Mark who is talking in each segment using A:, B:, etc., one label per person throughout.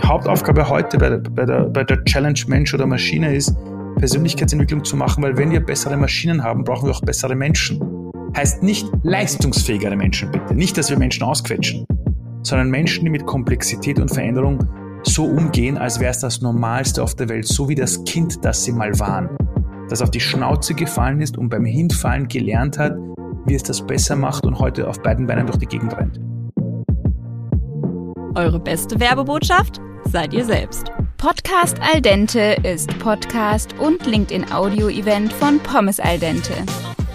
A: Die Hauptaufgabe heute bei der, bei der, bei der Challenge Mensch oder Maschine ist, Persönlichkeitsentwicklung zu machen, weil wenn wir bessere Maschinen haben, brauchen wir auch bessere Menschen. Heißt nicht leistungsfähigere Menschen bitte, nicht, dass wir Menschen ausquetschen, sondern Menschen, die mit Komplexität und Veränderung so umgehen, als wäre es das Normalste auf der Welt, so wie das Kind, das sie mal waren, das auf die Schnauze gefallen ist und beim Hinfallen gelernt hat, wie es das besser macht und heute auf beiden Beinen durch die Gegend rennt.
B: Eure beste Werbebotschaft seid ihr selbst.
C: Podcast Al Dente ist Podcast und LinkedIn-Audio-Event von Pommes Al Dente.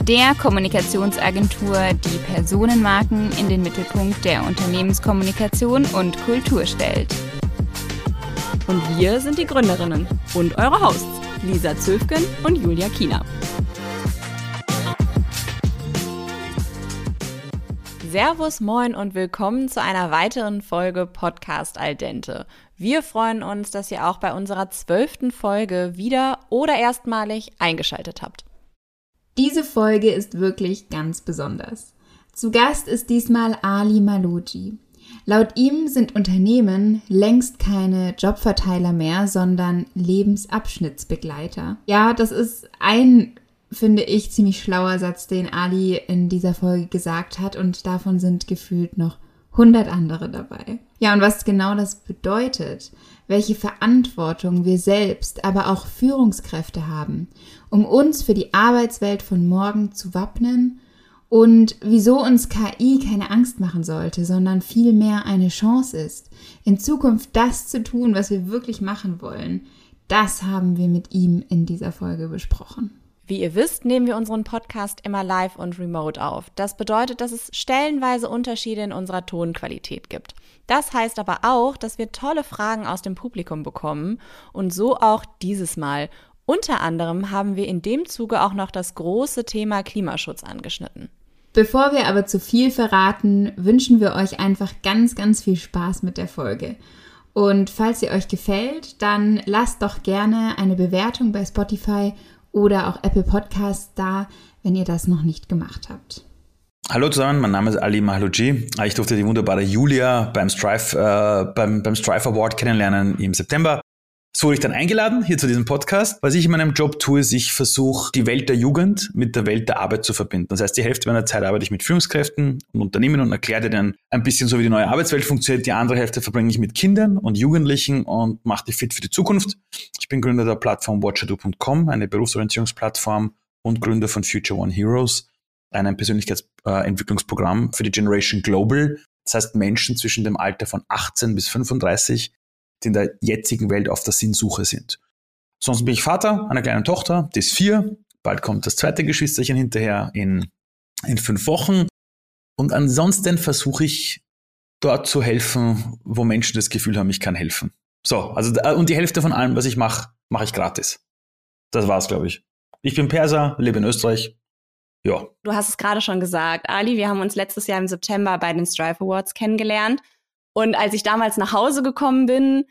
C: Der Kommunikationsagentur, die Personenmarken in den Mittelpunkt der Unternehmenskommunikation und Kultur stellt.
B: Und wir sind die Gründerinnen und eure Hosts, Lisa Zöfgen und Julia Kiener. Servus, moin und willkommen zu einer weiteren Folge Podcast Al Dente. Wir freuen uns, dass ihr auch bei unserer zwölften Folge wieder oder erstmalig eingeschaltet habt.
C: Diese Folge ist wirklich ganz besonders. Zu Gast ist diesmal Ali Maloji. Laut ihm sind Unternehmen längst keine Jobverteiler mehr, sondern Lebensabschnittsbegleiter. Ja, das ist ein finde ich, ziemlich schlauer Satz, den Ali in dieser Folge gesagt hat und davon sind gefühlt noch 100 andere dabei. Ja, und was genau das bedeutet, welche Verantwortung wir selbst, aber auch Führungskräfte haben, um uns für die Arbeitswelt von morgen zu wappnen und wieso uns KI keine Angst machen sollte, sondern vielmehr eine Chance ist, in Zukunft das zu tun, was wir wirklich machen wollen, das haben wir mit ihm in dieser Folge besprochen.
B: Wie ihr wisst, nehmen wir unseren Podcast immer live und remote auf. Das bedeutet, dass es stellenweise Unterschiede in unserer Tonqualität gibt. Das heißt aber auch, dass wir tolle Fragen aus dem Publikum bekommen und so auch dieses Mal. Unter anderem haben wir in dem Zuge auch noch das große Thema Klimaschutz angeschnitten.
C: Bevor wir aber zu viel verraten, wünschen wir euch einfach ganz, ganz viel Spaß mit der Folge. Und falls sie euch gefällt, dann lasst doch gerne eine Bewertung bei Spotify oder auch Apple Podcasts da, wenn ihr das noch nicht gemacht habt.
A: Hallo zusammen, mein Name ist Ali Mahlouji. Ich durfte die wunderbare Julia beim Strive, äh, beim, beim Strive Award kennenlernen im September. So wurde ich dann eingeladen hier zu diesem Podcast. Was ich in meinem Job tue, ist, ich versuche, die Welt der Jugend mit der Welt der Arbeit zu verbinden. Das heißt, die Hälfte meiner Zeit arbeite ich mit Führungskräften und Unternehmen und erkläre denen ein bisschen so, wie die neue Arbeitswelt funktioniert. Die andere Hälfte verbringe ich mit Kindern und Jugendlichen und mache die fit für die Zukunft. Ich bin Gründer der Plattform watchado.com, eine Berufsorientierungsplattform und Gründer von Future One Heroes, einem Persönlichkeitsentwicklungsprogramm für die Generation Global. Das heißt, Menschen zwischen dem Alter von 18 bis 35 die in der jetzigen Welt auf der Sinnsuche sind. Sonst bin ich Vater einer kleinen Tochter, die ist vier. Bald kommt das zweite Geschwisterchen hinterher in, in fünf Wochen. Und ansonsten versuche ich dort zu helfen, wo Menschen das Gefühl haben, ich kann helfen. So, also und die Hälfte von allem, was ich mache, mache ich gratis. Das war's, glaube ich. Ich bin Perser, lebe in Österreich. Ja.
B: Du hast es gerade schon gesagt, Ali, wir haben uns letztes Jahr im September bei den Strive Awards kennengelernt. Und als ich damals nach Hause gekommen bin,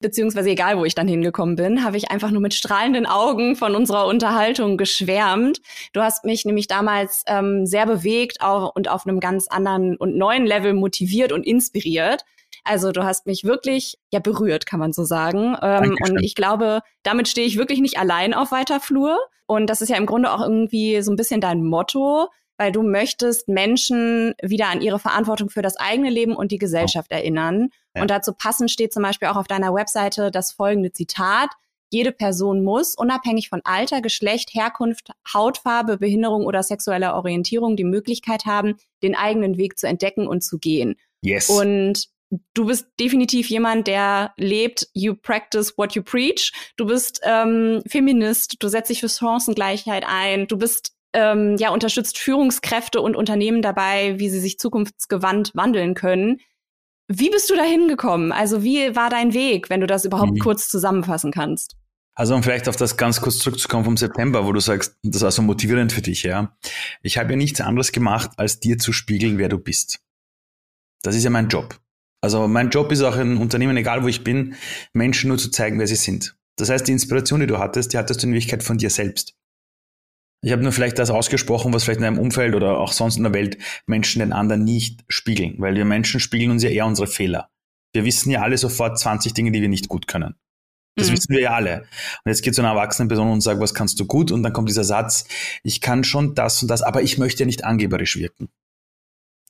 B: beziehungsweise egal, wo ich dann hingekommen bin, habe ich einfach nur mit strahlenden Augen von unserer Unterhaltung geschwärmt. Du hast mich nämlich damals ähm, sehr bewegt auch, und auf einem ganz anderen und neuen Level motiviert und inspiriert. Also du hast mich wirklich ja berührt, kann man so sagen. Ähm, und ich glaube, damit stehe ich wirklich nicht allein auf weiter Flur. Und das ist ja im Grunde auch irgendwie so ein bisschen dein Motto weil du möchtest Menschen wieder an ihre Verantwortung für das eigene Leben und die Gesellschaft oh. erinnern. Ja. Und dazu passend steht zum Beispiel auch auf deiner Webseite das folgende Zitat. Jede Person muss, unabhängig von Alter, Geschlecht, Herkunft, Hautfarbe, Behinderung oder sexueller Orientierung, die Möglichkeit haben, den eigenen Weg zu entdecken und zu gehen.
A: Yes.
B: Und du bist definitiv jemand, der lebt, you practice what you preach. Du bist ähm, Feminist, du setzt dich für Chancengleichheit ein, du bist ähm, ja, unterstützt Führungskräfte und Unternehmen dabei, wie sie sich zukunftsgewandt wandeln können. Wie bist du da hingekommen? Also wie war dein Weg, wenn du das überhaupt mhm. kurz zusammenfassen kannst?
A: Also um vielleicht auf das ganz kurz zurückzukommen vom September, wo du sagst, das war so motivierend für dich, ja. Ich habe ja nichts anderes gemacht, als dir zu spiegeln, wer du bist. Das ist ja mein Job. Also mein Job ist auch in Unternehmen, egal wo ich bin, Menschen nur zu zeigen, wer sie sind. Das heißt, die Inspiration, die du hattest, die hattest du in Wirklichkeit von dir selbst. Ich habe nur vielleicht das ausgesprochen, was vielleicht in einem Umfeld oder auch sonst in der Welt Menschen den anderen nicht spiegeln, weil wir Menschen spiegeln uns ja eher unsere Fehler. Wir wissen ja alle sofort 20 Dinge, die wir nicht gut können. Das mhm. wissen wir ja alle. Und jetzt geht so eine erwachsene Person und sagt, was kannst du gut? Und dann kommt dieser Satz, ich kann schon das und das, aber ich möchte ja nicht angeberisch wirken.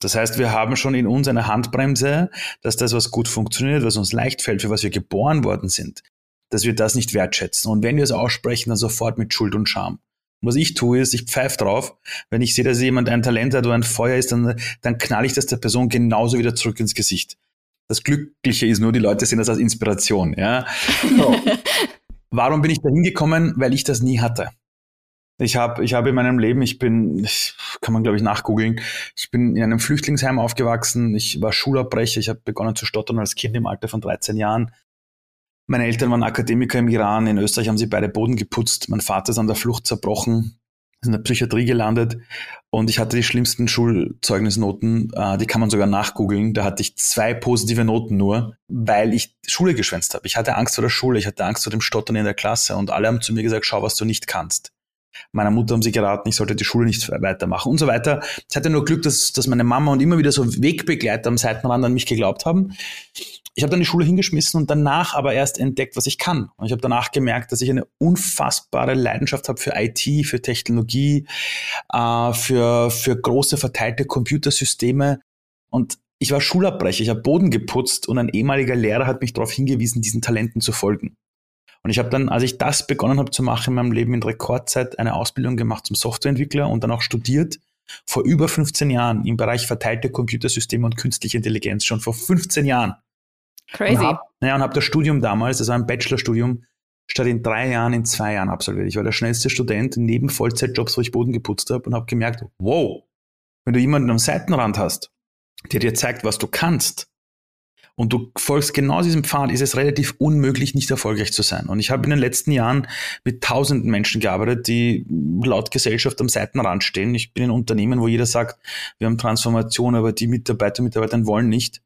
A: Das heißt, wir haben schon in uns eine Handbremse, dass das, was gut funktioniert, was uns leicht fällt, für was wir geboren worden sind, dass wir das nicht wertschätzen. Und wenn wir es aussprechen, dann sofort mit Schuld und Scham. Und was ich tue, ist, ich pfeife drauf. Wenn ich sehe, dass jemand ein Talent hat oder ein Feuer ist, dann, dann knall ich das der Person genauso wieder zurück ins Gesicht. Das Glückliche ist nur, die Leute sehen das als Inspiration. Ja? So. Warum bin ich da hingekommen? Weil ich das nie hatte. Ich habe ich hab in meinem Leben, ich bin, kann man glaube ich nachgoogeln, ich bin in einem Flüchtlingsheim aufgewachsen, ich war Schulabbrecher, ich habe begonnen zu stottern als Kind im Alter von 13 Jahren. Meine Eltern waren Akademiker im Iran, in Österreich haben sie beide Boden geputzt, mein Vater ist an der Flucht zerbrochen, ist in der Psychiatrie gelandet und ich hatte die schlimmsten Schulzeugnisnoten, äh, die kann man sogar nachgoogeln. Da hatte ich zwei positive Noten nur, weil ich Schule geschwänzt habe. Ich hatte Angst vor der Schule, ich hatte Angst vor dem Stottern in der Klasse und alle haben zu mir gesagt, schau, was du nicht kannst. Meiner Mutter haben sie geraten, ich sollte die Schule nicht weitermachen und so weiter. Ich hatte nur Glück, dass, dass meine Mama und immer wieder so Wegbegleiter am Seitenrand an mich geglaubt haben. Ich habe dann die Schule hingeschmissen und danach aber erst entdeckt, was ich kann. Und ich habe danach gemerkt, dass ich eine unfassbare Leidenschaft habe für IT, für Technologie, äh, für, für große verteilte Computersysteme. Und ich war Schulabbrecher, ich habe Boden geputzt und ein ehemaliger Lehrer hat mich darauf hingewiesen, diesen Talenten zu folgen. Und ich habe dann, als ich das begonnen habe zu machen in meinem Leben in Rekordzeit, eine Ausbildung gemacht zum Softwareentwickler und dann auch studiert vor über 15 Jahren im Bereich verteilte Computersysteme und künstliche Intelligenz, schon vor 15 Jahren.
B: Crazy. Und
A: hab, ja, und habe das Studium damals, das war ein Bachelorstudium, statt in drei Jahren in zwei Jahren absolviert. Ich war der schnellste Student neben Vollzeitjobs, wo ich Boden geputzt habe und habe gemerkt, wow, wenn du jemanden am Seitenrand hast, der dir zeigt, was du kannst, und du folgst genau diesem Pfad, ist es relativ unmöglich, nicht erfolgreich zu sein. Und ich habe in den letzten Jahren mit tausenden Menschen gearbeitet, die laut Gesellschaft am Seitenrand stehen. Ich bin in Unternehmen, wo jeder sagt, wir haben Transformation, aber die Mitarbeiter und Mitarbeiter wollen nicht.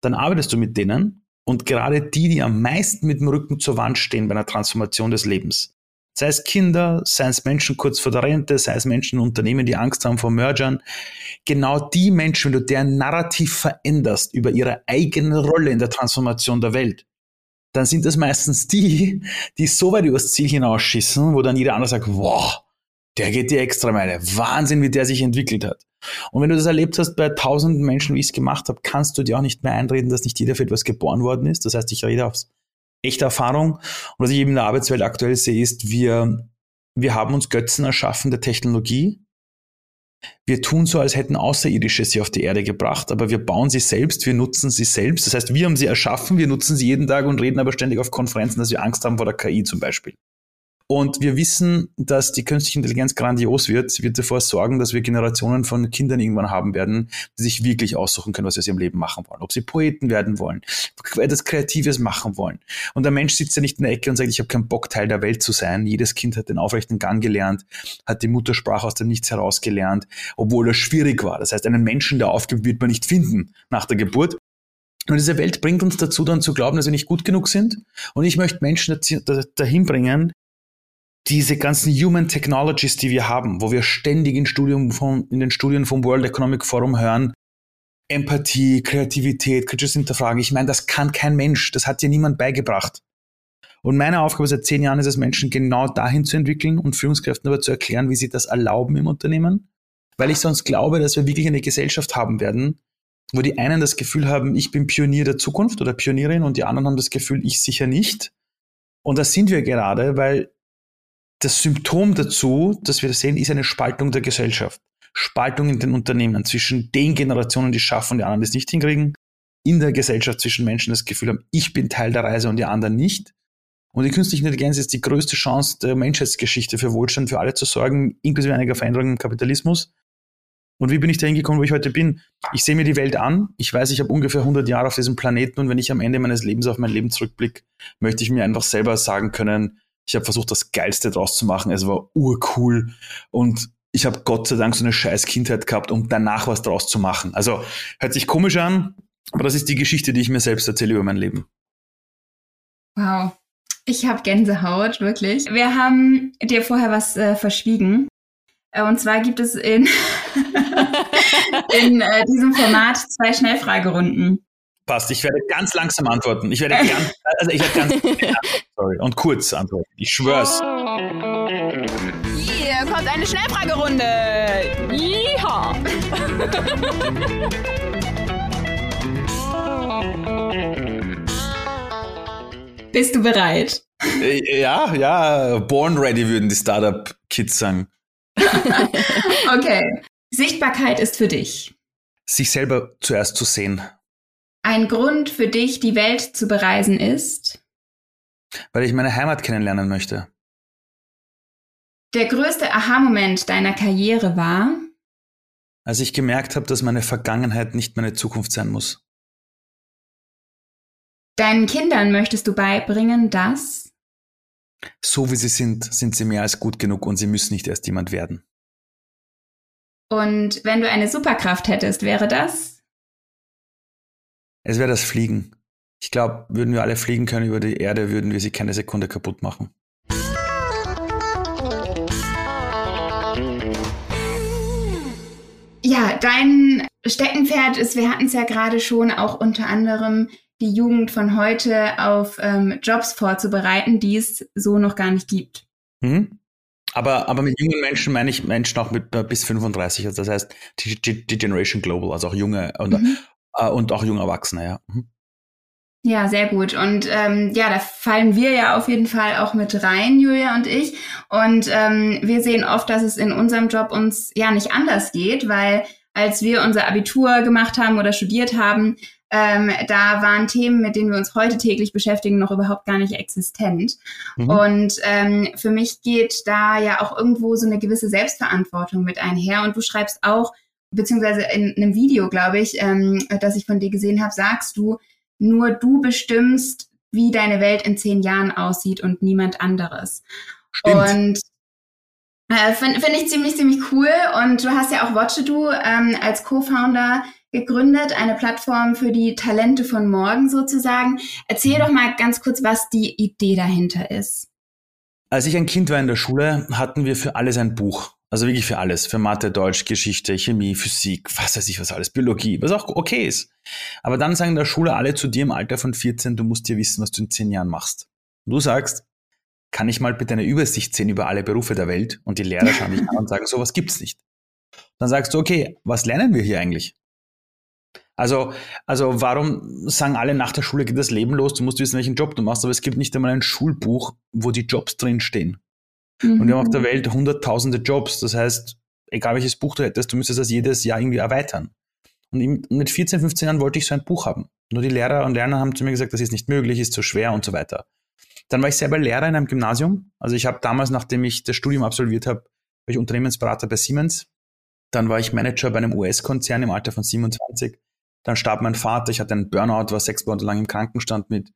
A: Dann arbeitest du mit denen und gerade die, die am meisten mit dem Rücken zur Wand stehen bei einer Transformation des Lebens, Sei es Kinder, sei es Menschen kurz vor der Rente, sei es Menschen in Unternehmen, die Angst haben vor Mergern. Genau die Menschen, wenn du deren Narrativ veränderst über ihre eigene Rolle in der Transformation der Welt, dann sind das meistens die, die so weit übers Ziel hinausschießen, wo dann jeder andere sagt, wow, der geht die extra Meile. Wahnsinn, wie der sich entwickelt hat. Und wenn du das erlebt hast bei tausenden Menschen, wie ich es gemacht habe, kannst du dir auch nicht mehr einreden, dass nicht jeder für etwas geboren worden ist. Das heißt, ich rede aufs echte Erfahrung. Und was ich eben in der Arbeitswelt aktuell sehe, ist, wir, wir haben uns Götzen erschaffen der Technologie. Wir tun so, als hätten Außerirdische sie auf die Erde gebracht, aber wir bauen sie selbst, wir nutzen sie selbst. Das heißt, wir haben sie erschaffen, wir nutzen sie jeden Tag und reden aber ständig auf Konferenzen, dass wir Angst haben vor der KI zum Beispiel. Und wir wissen, dass die künstliche Intelligenz grandios wird. Sie wird dafür sorgen, dass wir Generationen von Kindern irgendwann haben werden, die sich wirklich aussuchen können, was sie aus ihrem Leben machen wollen. Ob sie Poeten werden wollen, etwas Kreatives machen wollen. Und der Mensch sitzt ja nicht in der Ecke und sagt, ich habe keinen Bock, Teil der Welt zu sein. Jedes Kind hat den aufrechten Gang gelernt, hat die Muttersprache aus dem Nichts heraus gelernt, obwohl das schwierig war. Das heißt, einen Menschen, der aufgibt, wird man nicht finden nach der Geburt. Und diese Welt bringt uns dazu, dann zu glauben, dass wir nicht gut genug sind. Und ich möchte Menschen dahin bringen, diese ganzen Human Technologies, die wir haben, wo wir ständig in, Studium von, in den Studien vom World Economic Forum hören, Empathie, Kreativität, kritisches Hinterfragen. Ich meine, das kann kein Mensch, das hat dir niemand beigebracht. Und meine Aufgabe seit zehn Jahren ist es, Menschen genau dahin zu entwickeln und Führungskräften aber zu erklären, wie sie das erlauben im Unternehmen. Weil ich sonst glaube, dass wir wirklich eine Gesellschaft haben werden, wo die einen das Gefühl haben, ich bin Pionier der Zukunft oder Pionierin und die anderen haben das Gefühl, ich sicher nicht. Und das sind wir gerade, weil das Symptom dazu, dass wir das sehen, ist eine Spaltung der Gesellschaft. Spaltung in den Unternehmen zwischen den Generationen, die es schaffen und die anderen, die es nicht hinkriegen. In der Gesellschaft zwischen Menschen das Gefühl haben, ich bin Teil der Reise und die anderen nicht. Und die künstliche Intelligenz ist die größte Chance der Menschheitsgeschichte für Wohlstand für alle zu sorgen, inklusive einiger Veränderungen im Kapitalismus. Und wie bin ich da hingekommen, wo ich heute bin? Ich sehe mir die Welt an. Ich weiß, ich habe ungefähr 100 Jahre auf diesem Planeten und wenn ich am Ende meines Lebens auf mein Leben zurückblicke, möchte ich mir einfach selber sagen können, ich habe versucht, das Geilste draus zu machen. Es war urcool und ich habe Gott sei Dank so eine scheiß Kindheit gehabt, um danach was draus zu machen. Also hört sich komisch an, aber das ist die Geschichte, die ich mir selbst erzähle über mein Leben.
C: Wow. Ich habe Gänsehaut, wirklich. Wir haben dir vorher was äh, verschwiegen. Äh, und zwar gibt es in, in äh, diesem Format zwei Schnellfragerunden.
A: Passt, ich werde ganz langsam antworten. Ich werde ganz, also ich werde ganz, sorry, und kurz antworten. Ich schwör's.
B: Hier kommt eine Schnellfragerunde. Yeehaw.
C: Bist du bereit?
A: Äh, ja, ja, born ready würden die Startup-Kids sagen.
C: okay. Sichtbarkeit ist für dich.
A: Sich selber zuerst zu sehen.
C: Ein Grund für dich, die Welt zu bereisen, ist?
A: Weil ich meine Heimat kennenlernen möchte.
C: Der größte Aha-Moment deiner Karriere war?
A: Als ich gemerkt habe, dass meine Vergangenheit nicht meine Zukunft sein muss.
C: Deinen Kindern möchtest du beibringen, dass?
A: So wie sie sind, sind sie mehr als gut genug und sie müssen nicht erst jemand werden.
C: Und wenn du eine Superkraft hättest, wäre das?
A: Es wäre das Fliegen. Ich glaube, würden wir alle fliegen können über die Erde, würden wir sie keine Sekunde kaputt machen.
C: Ja, dein Steckenpferd ist, wir hatten es ja gerade schon, auch unter anderem die Jugend von heute auf ähm, Jobs vorzubereiten, die es so noch gar nicht gibt.
A: Mhm. Aber, aber mit jungen Menschen meine ich Menschen auch mit äh, bis 35, also das heißt die, die, die Generation Global, also auch junge und, mhm. Äh, und auch junge Erwachsene, ja. Mhm.
C: Ja, sehr gut. Und ähm, ja, da fallen wir ja auf jeden Fall auch mit rein, Julia und ich. Und ähm, wir sehen oft, dass es in unserem Job uns ja nicht anders geht, weil als wir unser Abitur gemacht haben oder studiert haben, ähm, da waren Themen, mit denen wir uns heute täglich beschäftigen, noch überhaupt gar nicht existent. Mhm. Und ähm, für mich geht da ja auch irgendwo so eine gewisse Selbstverantwortung mit einher. Und du schreibst auch, beziehungsweise in einem Video, glaube ich, ähm, das ich von dir gesehen habe, sagst du, nur du bestimmst, wie deine Welt in zehn Jahren aussieht und niemand anderes.
A: Stimmt.
C: Und äh, finde find ich ziemlich, ziemlich cool. Und du hast ja auch Watchedo ähm, als Co-Founder gegründet, eine Plattform für die Talente von morgen sozusagen. Erzähl doch mal ganz kurz, was die Idee dahinter ist.
A: Als ich ein Kind war in der Schule, hatten wir für alles ein Buch. Also wirklich für alles. Für Mathe, Deutsch, Geschichte, Chemie, Physik, was weiß ich was alles, Biologie, was auch okay ist. Aber dann sagen in der Schule alle zu dir im Alter von 14, du musst dir wissen, was du in 10 Jahren machst. Und du sagst, kann ich mal bitte eine Übersicht sehen über alle Berufe der Welt? Und die Lehrer schauen dich an und sagen, sowas gibt's nicht. Dann sagst du, okay, was lernen wir hier eigentlich? Also, also warum sagen alle nach der Schule geht das Leben los, du musst wissen, welchen Job du machst, aber es gibt nicht einmal ein Schulbuch, wo die Jobs drinstehen. Mhm. Und wir haben auf der Welt hunderttausende Jobs. Das heißt, egal welches Buch du hättest, du müsstest das jedes Jahr irgendwie erweitern. Und mit 14, 15 Jahren wollte ich so ein Buch haben. Nur die Lehrer und Lerner haben zu mir gesagt, das ist nicht möglich, ist zu schwer und so weiter. Dann war ich selber Lehrer in einem Gymnasium. Also ich habe damals, nachdem ich das Studium absolviert habe, war ich Unternehmensberater bei Siemens. Dann war ich Manager bei einem US-Konzern im Alter von 27. Dann starb mein Vater, ich hatte einen Burnout, war sechs Monate lang im Krankenstand mit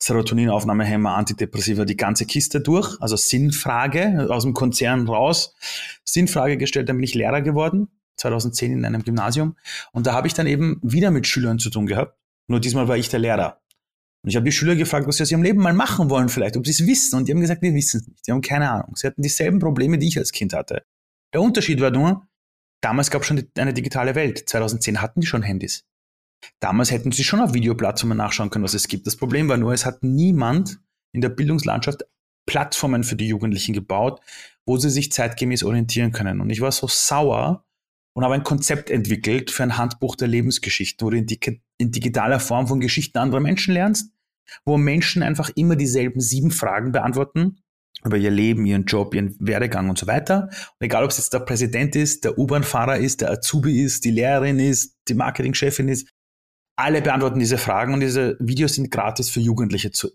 A: Serotoninaufnahmehemmer, Antidepressiva, die ganze Kiste durch. Also Sinnfrage aus dem Konzern raus. Sinnfrage gestellt, dann bin ich Lehrer geworden, 2010 in einem Gymnasium. Und da habe ich dann eben wieder mit Schülern zu tun gehabt. Nur diesmal war ich der Lehrer. Und ich habe die Schüler gefragt, was sie aus ihrem Leben mal machen wollen vielleicht, ob sie es wissen. Und die haben gesagt, wir wissen es nicht. Die haben keine Ahnung. Sie hatten dieselben Probleme, die ich als Kind hatte. Der Unterschied war nur, damals gab es schon eine digitale Welt. 2010 hatten die schon Handys. Damals hätten sie schon auf Videoplattformen nachschauen können, was es gibt. Das Problem war nur, es hat niemand in der Bildungslandschaft Plattformen für die Jugendlichen gebaut, wo sie sich zeitgemäß orientieren können. Und ich war so sauer und habe ein Konzept entwickelt für ein Handbuch der Lebensgeschichten, wo du in, in digitaler Form von Geschichten anderer Menschen lernst, wo Menschen einfach immer dieselben sieben Fragen beantworten über ihr Leben, ihren Job, ihren Werdegang und so weiter. Und egal, ob es jetzt der Präsident ist, der U-Bahn-Fahrer ist, der Azubi ist, die Lehrerin ist, die Marketingchefin ist, alle beantworten diese Fragen und diese Videos sind gratis für Jugendliche zu,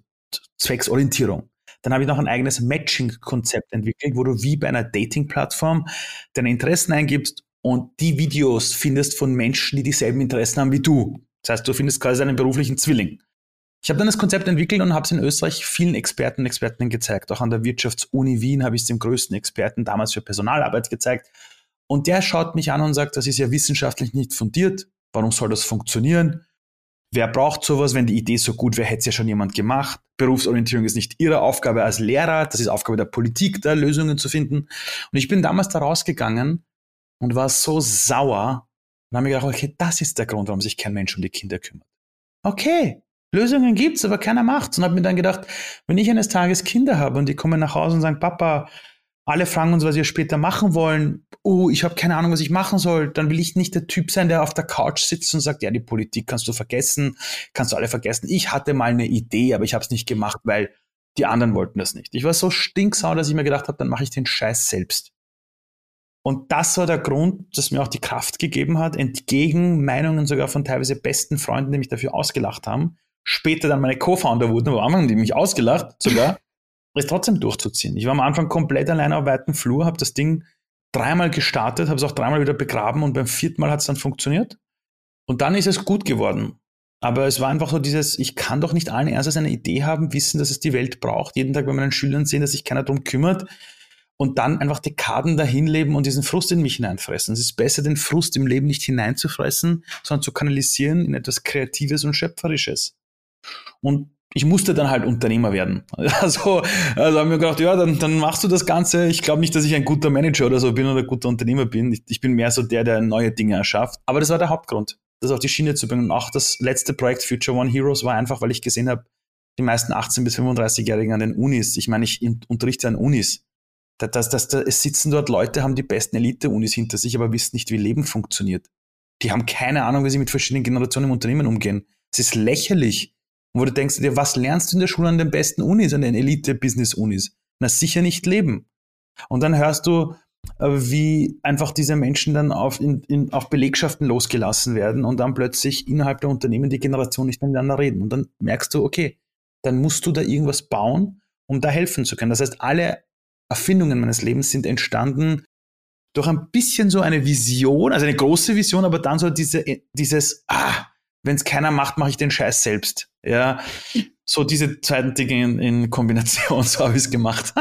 A: zwecks Orientierung. Dann habe ich noch ein eigenes Matching-Konzept entwickelt, wo du wie bei einer Dating-Plattform deine Interessen eingibst und die Videos findest von Menschen, die dieselben Interessen haben wie du. Das heißt, du findest quasi einen beruflichen Zwilling. Ich habe dann das Konzept entwickelt und habe es in Österreich vielen Experten und Expertinnen gezeigt. Auch an der Wirtschaftsuni Wien habe ich es dem größten Experten damals für Personalarbeit gezeigt. Und der schaut mich an und sagt, das ist ja wissenschaftlich nicht fundiert. Warum soll das funktionieren? Wer braucht sowas, wenn die Idee so gut wäre, hätte es ja schon jemand gemacht. Berufsorientierung ist nicht ihre Aufgabe als Lehrer, das ist Aufgabe der Politik, da Lösungen zu finden. Und ich bin damals da rausgegangen und war so sauer und habe mir gedacht, okay, das ist der Grund, warum sich kein Mensch um die Kinder kümmert. Okay, Lösungen gibt's, aber keiner macht's. Und habe mir dann gedacht, wenn ich eines Tages Kinder habe und die kommen nach Hause und sagen, Papa, alle fragen uns, was wir später machen wollen. Oh, ich habe keine Ahnung, was ich machen soll. Dann will ich nicht der Typ sein, der auf der Couch sitzt und sagt, ja, die Politik kannst du vergessen, kannst du alle vergessen. Ich hatte mal eine Idee, aber ich habe es nicht gemacht, weil die anderen wollten das nicht. Ich war so stinksauer, dass ich mir gedacht habe, dann mache ich den Scheiß selbst. Und das war der Grund, das mir auch die Kraft gegeben hat, entgegen Meinungen sogar von teilweise besten Freunden, die mich dafür ausgelacht haben, später dann meine Co-Founder wurden, aber am Anfang die mich ausgelacht sogar, es trotzdem durchzuziehen. Ich war am Anfang komplett alleine auf weiten Flur, habe das Ding dreimal gestartet, habe es auch dreimal wieder begraben und beim vierten Mal hat es dann funktioniert. Und dann ist es gut geworden. Aber es war einfach so dieses, ich kann doch nicht allen ernstes eine Idee haben, wissen, dass es die Welt braucht, jeden Tag bei meinen Schülern sehen, dass sich keiner darum kümmert und dann einfach Dekaden dahin leben und diesen Frust in mich hineinfressen. Es ist besser, den Frust im Leben nicht hineinzufressen, sondern zu kanalisieren in etwas Kreatives und Schöpferisches. Und ich musste dann halt Unternehmer werden. Also, also haben wir gedacht, ja, dann, dann machst du das Ganze. Ich glaube nicht, dass ich ein guter Manager oder so bin oder ein guter Unternehmer bin. Ich, ich bin mehr so der, der neue Dinge erschafft. Aber das war der Hauptgrund, das auf die Schiene zu bringen. Und auch das letzte Projekt Future One Heroes war einfach, weil ich gesehen habe, die meisten 18- bis 35-Jährigen an den Unis, ich meine, ich unterrichte an Unis. Das, das, das, da, es sitzen dort Leute, haben die besten Elite-Unis hinter sich, aber wissen nicht, wie Leben funktioniert. Die haben keine Ahnung, wie sie mit verschiedenen Generationen im Unternehmen umgehen. Es ist lächerlich, wo du denkst dir, was lernst du in der Schule an den besten Unis, an den Elite-Business-Unis? Na, sicher nicht leben. Und dann hörst du, äh, wie einfach diese Menschen dann auf, in, in, auf Belegschaften losgelassen werden und dann plötzlich innerhalb der Unternehmen die Generation nicht miteinander reden. Und dann merkst du, okay, dann musst du da irgendwas bauen, um da helfen zu können. Das heißt, alle Erfindungen meines Lebens sind entstanden durch ein bisschen so eine Vision, also eine große Vision, aber dann so diese, dieses, ah, wenn es keiner macht, mache ich den Scheiß selbst. Ja, so diese zweiten Dinge in, in Kombination, so habe ich es gemacht.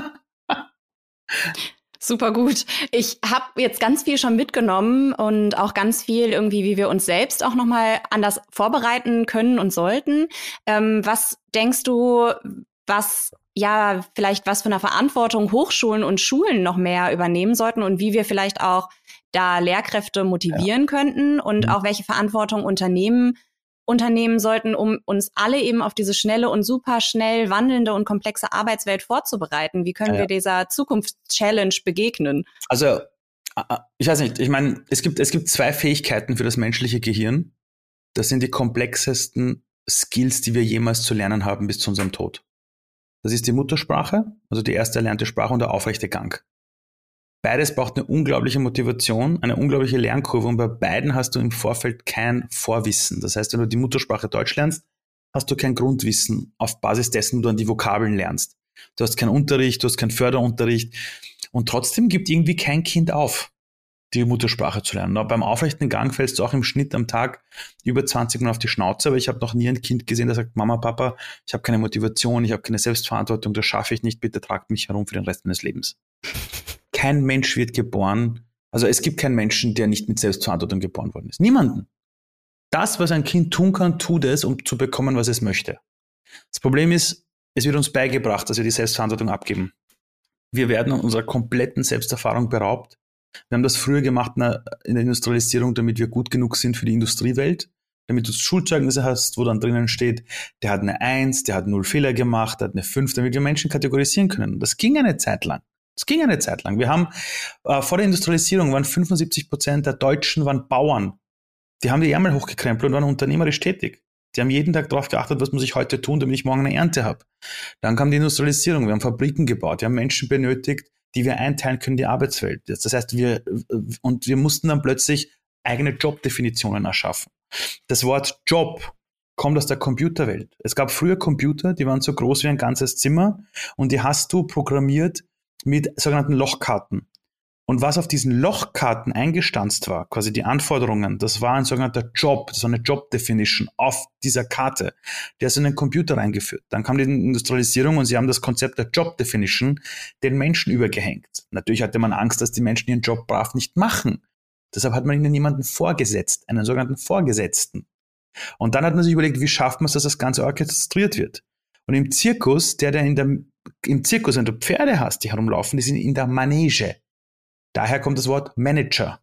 B: Super gut. Ich habe jetzt ganz viel schon mitgenommen und auch ganz viel irgendwie, wie wir uns selbst auch nochmal anders vorbereiten können und sollten. Ähm, was denkst du, was ja vielleicht was für eine Verantwortung Hochschulen und Schulen noch mehr übernehmen sollten und wie wir vielleicht auch da Lehrkräfte motivieren ja. könnten und mhm. auch welche Verantwortung Unternehmen unternehmen sollten, um uns alle eben auf diese schnelle und super schnell wandelnde und komplexe Arbeitswelt vorzubereiten? Wie können ja. wir dieser Zukunftschallenge begegnen?
A: Also, ich weiß nicht, ich meine, es gibt, es gibt zwei Fähigkeiten für das menschliche Gehirn. Das sind die komplexesten Skills, die wir jemals zu lernen haben bis zu unserem Tod. Das ist die Muttersprache, also die erste erlernte Sprache und der aufrechte Gang. Beides braucht eine unglaubliche Motivation, eine unglaubliche Lernkurve und bei beiden hast du im Vorfeld kein Vorwissen. Das heißt, wenn du die Muttersprache Deutsch lernst, hast du kein Grundwissen auf Basis dessen, du an die Vokabeln lernst. Du hast keinen Unterricht, du hast keinen Förderunterricht und trotzdem gibt irgendwie kein Kind auf, die Muttersprache zu lernen. Aber beim aufrechten Gang fällst du auch im Schnitt am Tag über 20 Mal auf die Schnauze, aber ich habe noch nie ein Kind gesehen, der sagt, Mama, Papa, ich habe keine Motivation, ich habe keine Selbstverantwortung, das schaffe ich nicht, bitte tragt mich herum für den Rest meines Lebens kein Mensch wird geboren, also es gibt keinen Menschen, der nicht mit Selbstverantwortung geboren worden ist. Niemanden. Das, was ein Kind tun kann, tut es, um zu bekommen, was es möchte. Das Problem ist, es wird uns beigebracht, dass wir die Selbstverantwortung abgeben. Wir werden unserer kompletten Selbsterfahrung beraubt. Wir haben das früher gemacht in der Industrialisierung, damit wir gut genug sind für die Industriewelt, damit du Schulzeugnisse hast, wo dann drinnen steht, der hat eine Eins, der hat null Fehler gemacht, der hat eine Fünf, damit wir Menschen kategorisieren können. Das ging eine Zeit lang. Das ging eine Zeit lang. Wir haben äh, vor der Industrialisierung waren 75 Prozent der Deutschen waren Bauern. Die haben die Ärmel hochgekrempelt und waren unternehmerisch tätig. Die haben jeden Tag darauf geachtet, was muss ich heute tun, damit ich morgen eine Ernte habe. Dann kam die Industrialisierung. Wir haben Fabriken gebaut. Wir haben Menschen benötigt, die wir einteilen können, die Arbeitswelt. Das heißt, wir, und wir mussten dann plötzlich eigene Jobdefinitionen erschaffen. Das Wort Job kommt aus der Computerwelt. Es gab früher Computer, die waren so groß wie ein ganzes Zimmer und die hast du programmiert mit sogenannten Lochkarten. Und was auf diesen Lochkarten eingestanzt war, quasi die Anforderungen, das war ein sogenannter Job, war eine Job Definition auf dieser Karte. Der ist in den Computer reingeführt. Dann kam die Industrialisierung und sie haben das Konzept der Job Definition den Menschen übergehängt. Natürlich hatte man Angst, dass die Menschen ihren Job brav nicht machen. Deshalb hat man ihnen jemanden vorgesetzt, einen sogenannten Vorgesetzten. Und dann hat man sich überlegt, wie schafft man es, dass das Ganze orchestriert wird. Und im Zirkus, der, der in der im Zirkus, wenn du Pferde hast, die herumlaufen, die sind in der Manege. Daher kommt das Wort Manager.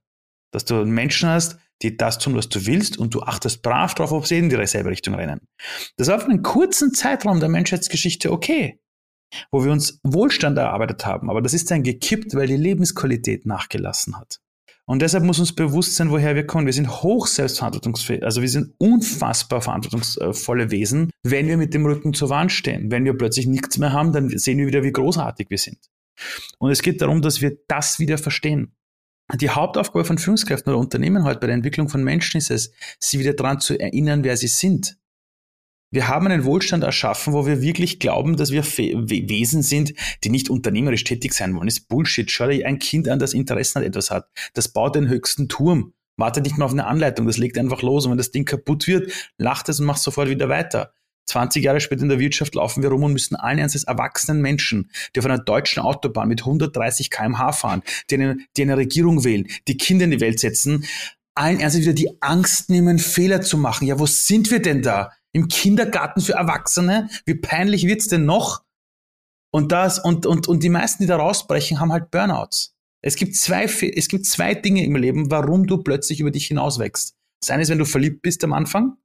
A: Dass du Menschen hast, die das tun, was du willst und du achtest brav drauf, ob sie in dieselbe Richtung rennen. Das war für einen kurzen Zeitraum der Menschheitsgeschichte okay, wo wir uns Wohlstand erarbeitet haben, aber das ist dann gekippt, weil die Lebensqualität nachgelassen hat. Und deshalb muss uns bewusst sein, woher wir kommen. Wir sind hoch selbstverantwortungsfähig, also wir sind unfassbar verantwortungsvolle Wesen, wenn wir mit dem Rücken zur Wand stehen. Wenn wir plötzlich nichts mehr haben, dann sehen wir wieder, wie großartig wir sind. Und es geht darum, dass wir das wieder verstehen. Die Hauptaufgabe von Führungskräften oder Unternehmen heute bei der Entwicklung von Menschen ist es, sie wieder daran zu erinnern, wer sie sind. Wir haben einen Wohlstand erschaffen, wo wir wirklich glauben, dass wir Wesen sind, die nicht unternehmerisch tätig sein wollen. Das ist Bullshit. Schau dir ein Kind an, das Interesse an etwas hat. Das baut den höchsten Turm. Wartet nicht mehr auf eine Anleitung. Das legt einfach los. Und wenn das Ding kaputt wird, lacht es und macht sofort wieder weiter. 20 Jahre später in der Wirtschaft laufen wir rum und müssen allen Ernstes erwachsenen Menschen, die auf einer deutschen Autobahn mit 130 kmh fahren, die eine, die eine Regierung wählen, die Kinder in die Welt setzen, allen Ernstes wieder die Angst nehmen, Fehler zu machen. Ja, wo sind wir denn da? Im Kindergarten für Erwachsene? Wie peinlich wird's denn noch? Und das, und, und, und die meisten, die da rausbrechen, haben halt Burnouts. Es gibt zwei, es gibt zwei Dinge im Leben, warum du plötzlich über dich hinauswächst. Das eine ist, wenn du verliebt bist am Anfang.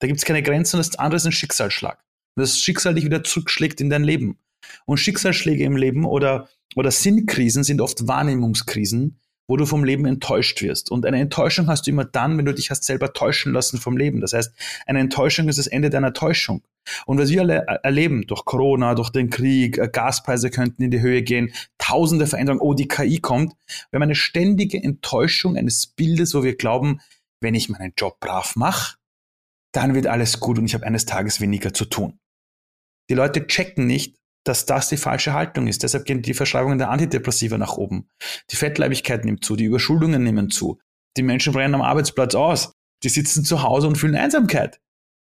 A: Da gibt es keine Grenzen und das andere ist ein Schicksalsschlag. Und das Schicksal dich wieder zurückschlägt in dein Leben. Und Schicksalsschläge im Leben oder, oder Sinnkrisen sind oft Wahrnehmungskrisen, wo du vom Leben enttäuscht wirst. Und eine Enttäuschung hast du immer dann, wenn du dich hast selber täuschen lassen vom Leben. Das heißt, eine Enttäuschung ist das Ende deiner Täuschung. Und was wir alle erleben, durch Corona, durch den Krieg, äh, Gaspreise könnten in die Höhe gehen, tausende Veränderungen, oh, die KI kommt. Wir haben eine ständige Enttäuschung eines Bildes, wo wir glauben, wenn ich meinen Job brav mache, dann wird alles gut und ich habe eines Tages weniger zu tun. Die Leute checken nicht, dass das die falsche Haltung ist. Deshalb gehen die Verschreibungen der Antidepressiva nach oben. Die Fettleibigkeit nimmt zu, die Überschuldungen nehmen zu. Die Menschen brennen am Arbeitsplatz aus. Die sitzen zu Hause und fühlen Einsamkeit,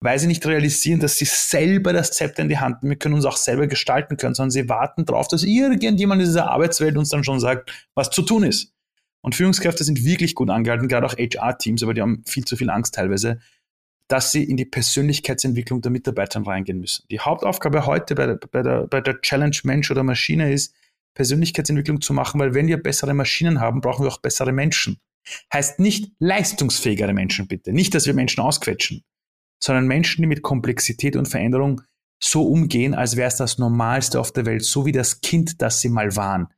A: weil sie nicht realisieren, dass sie selber das Zepter in die Hand nehmen können und es auch selber gestalten können, sondern sie warten darauf, dass irgendjemand in dieser Arbeitswelt uns dann schon sagt, was zu tun ist. Und Führungskräfte sind wirklich gut angehalten, gerade auch HR-Teams, aber die haben viel zu viel Angst teilweise, dass sie in die Persönlichkeitsentwicklung der Mitarbeiter reingehen müssen. Die Hauptaufgabe heute bei der, bei der, bei der Challenge Mensch oder Maschine ist, Persönlichkeitsentwicklung zu machen, weil wenn wir bessere Maschinen haben, brauchen wir auch bessere Menschen. Heißt nicht leistungsfähigere Menschen bitte. Nicht, dass wir Menschen ausquetschen, sondern Menschen, die mit Komplexität und Veränderung so umgehen, als wäre es das Normalste auf der Welt, so wie das Kind, das sie mal waren,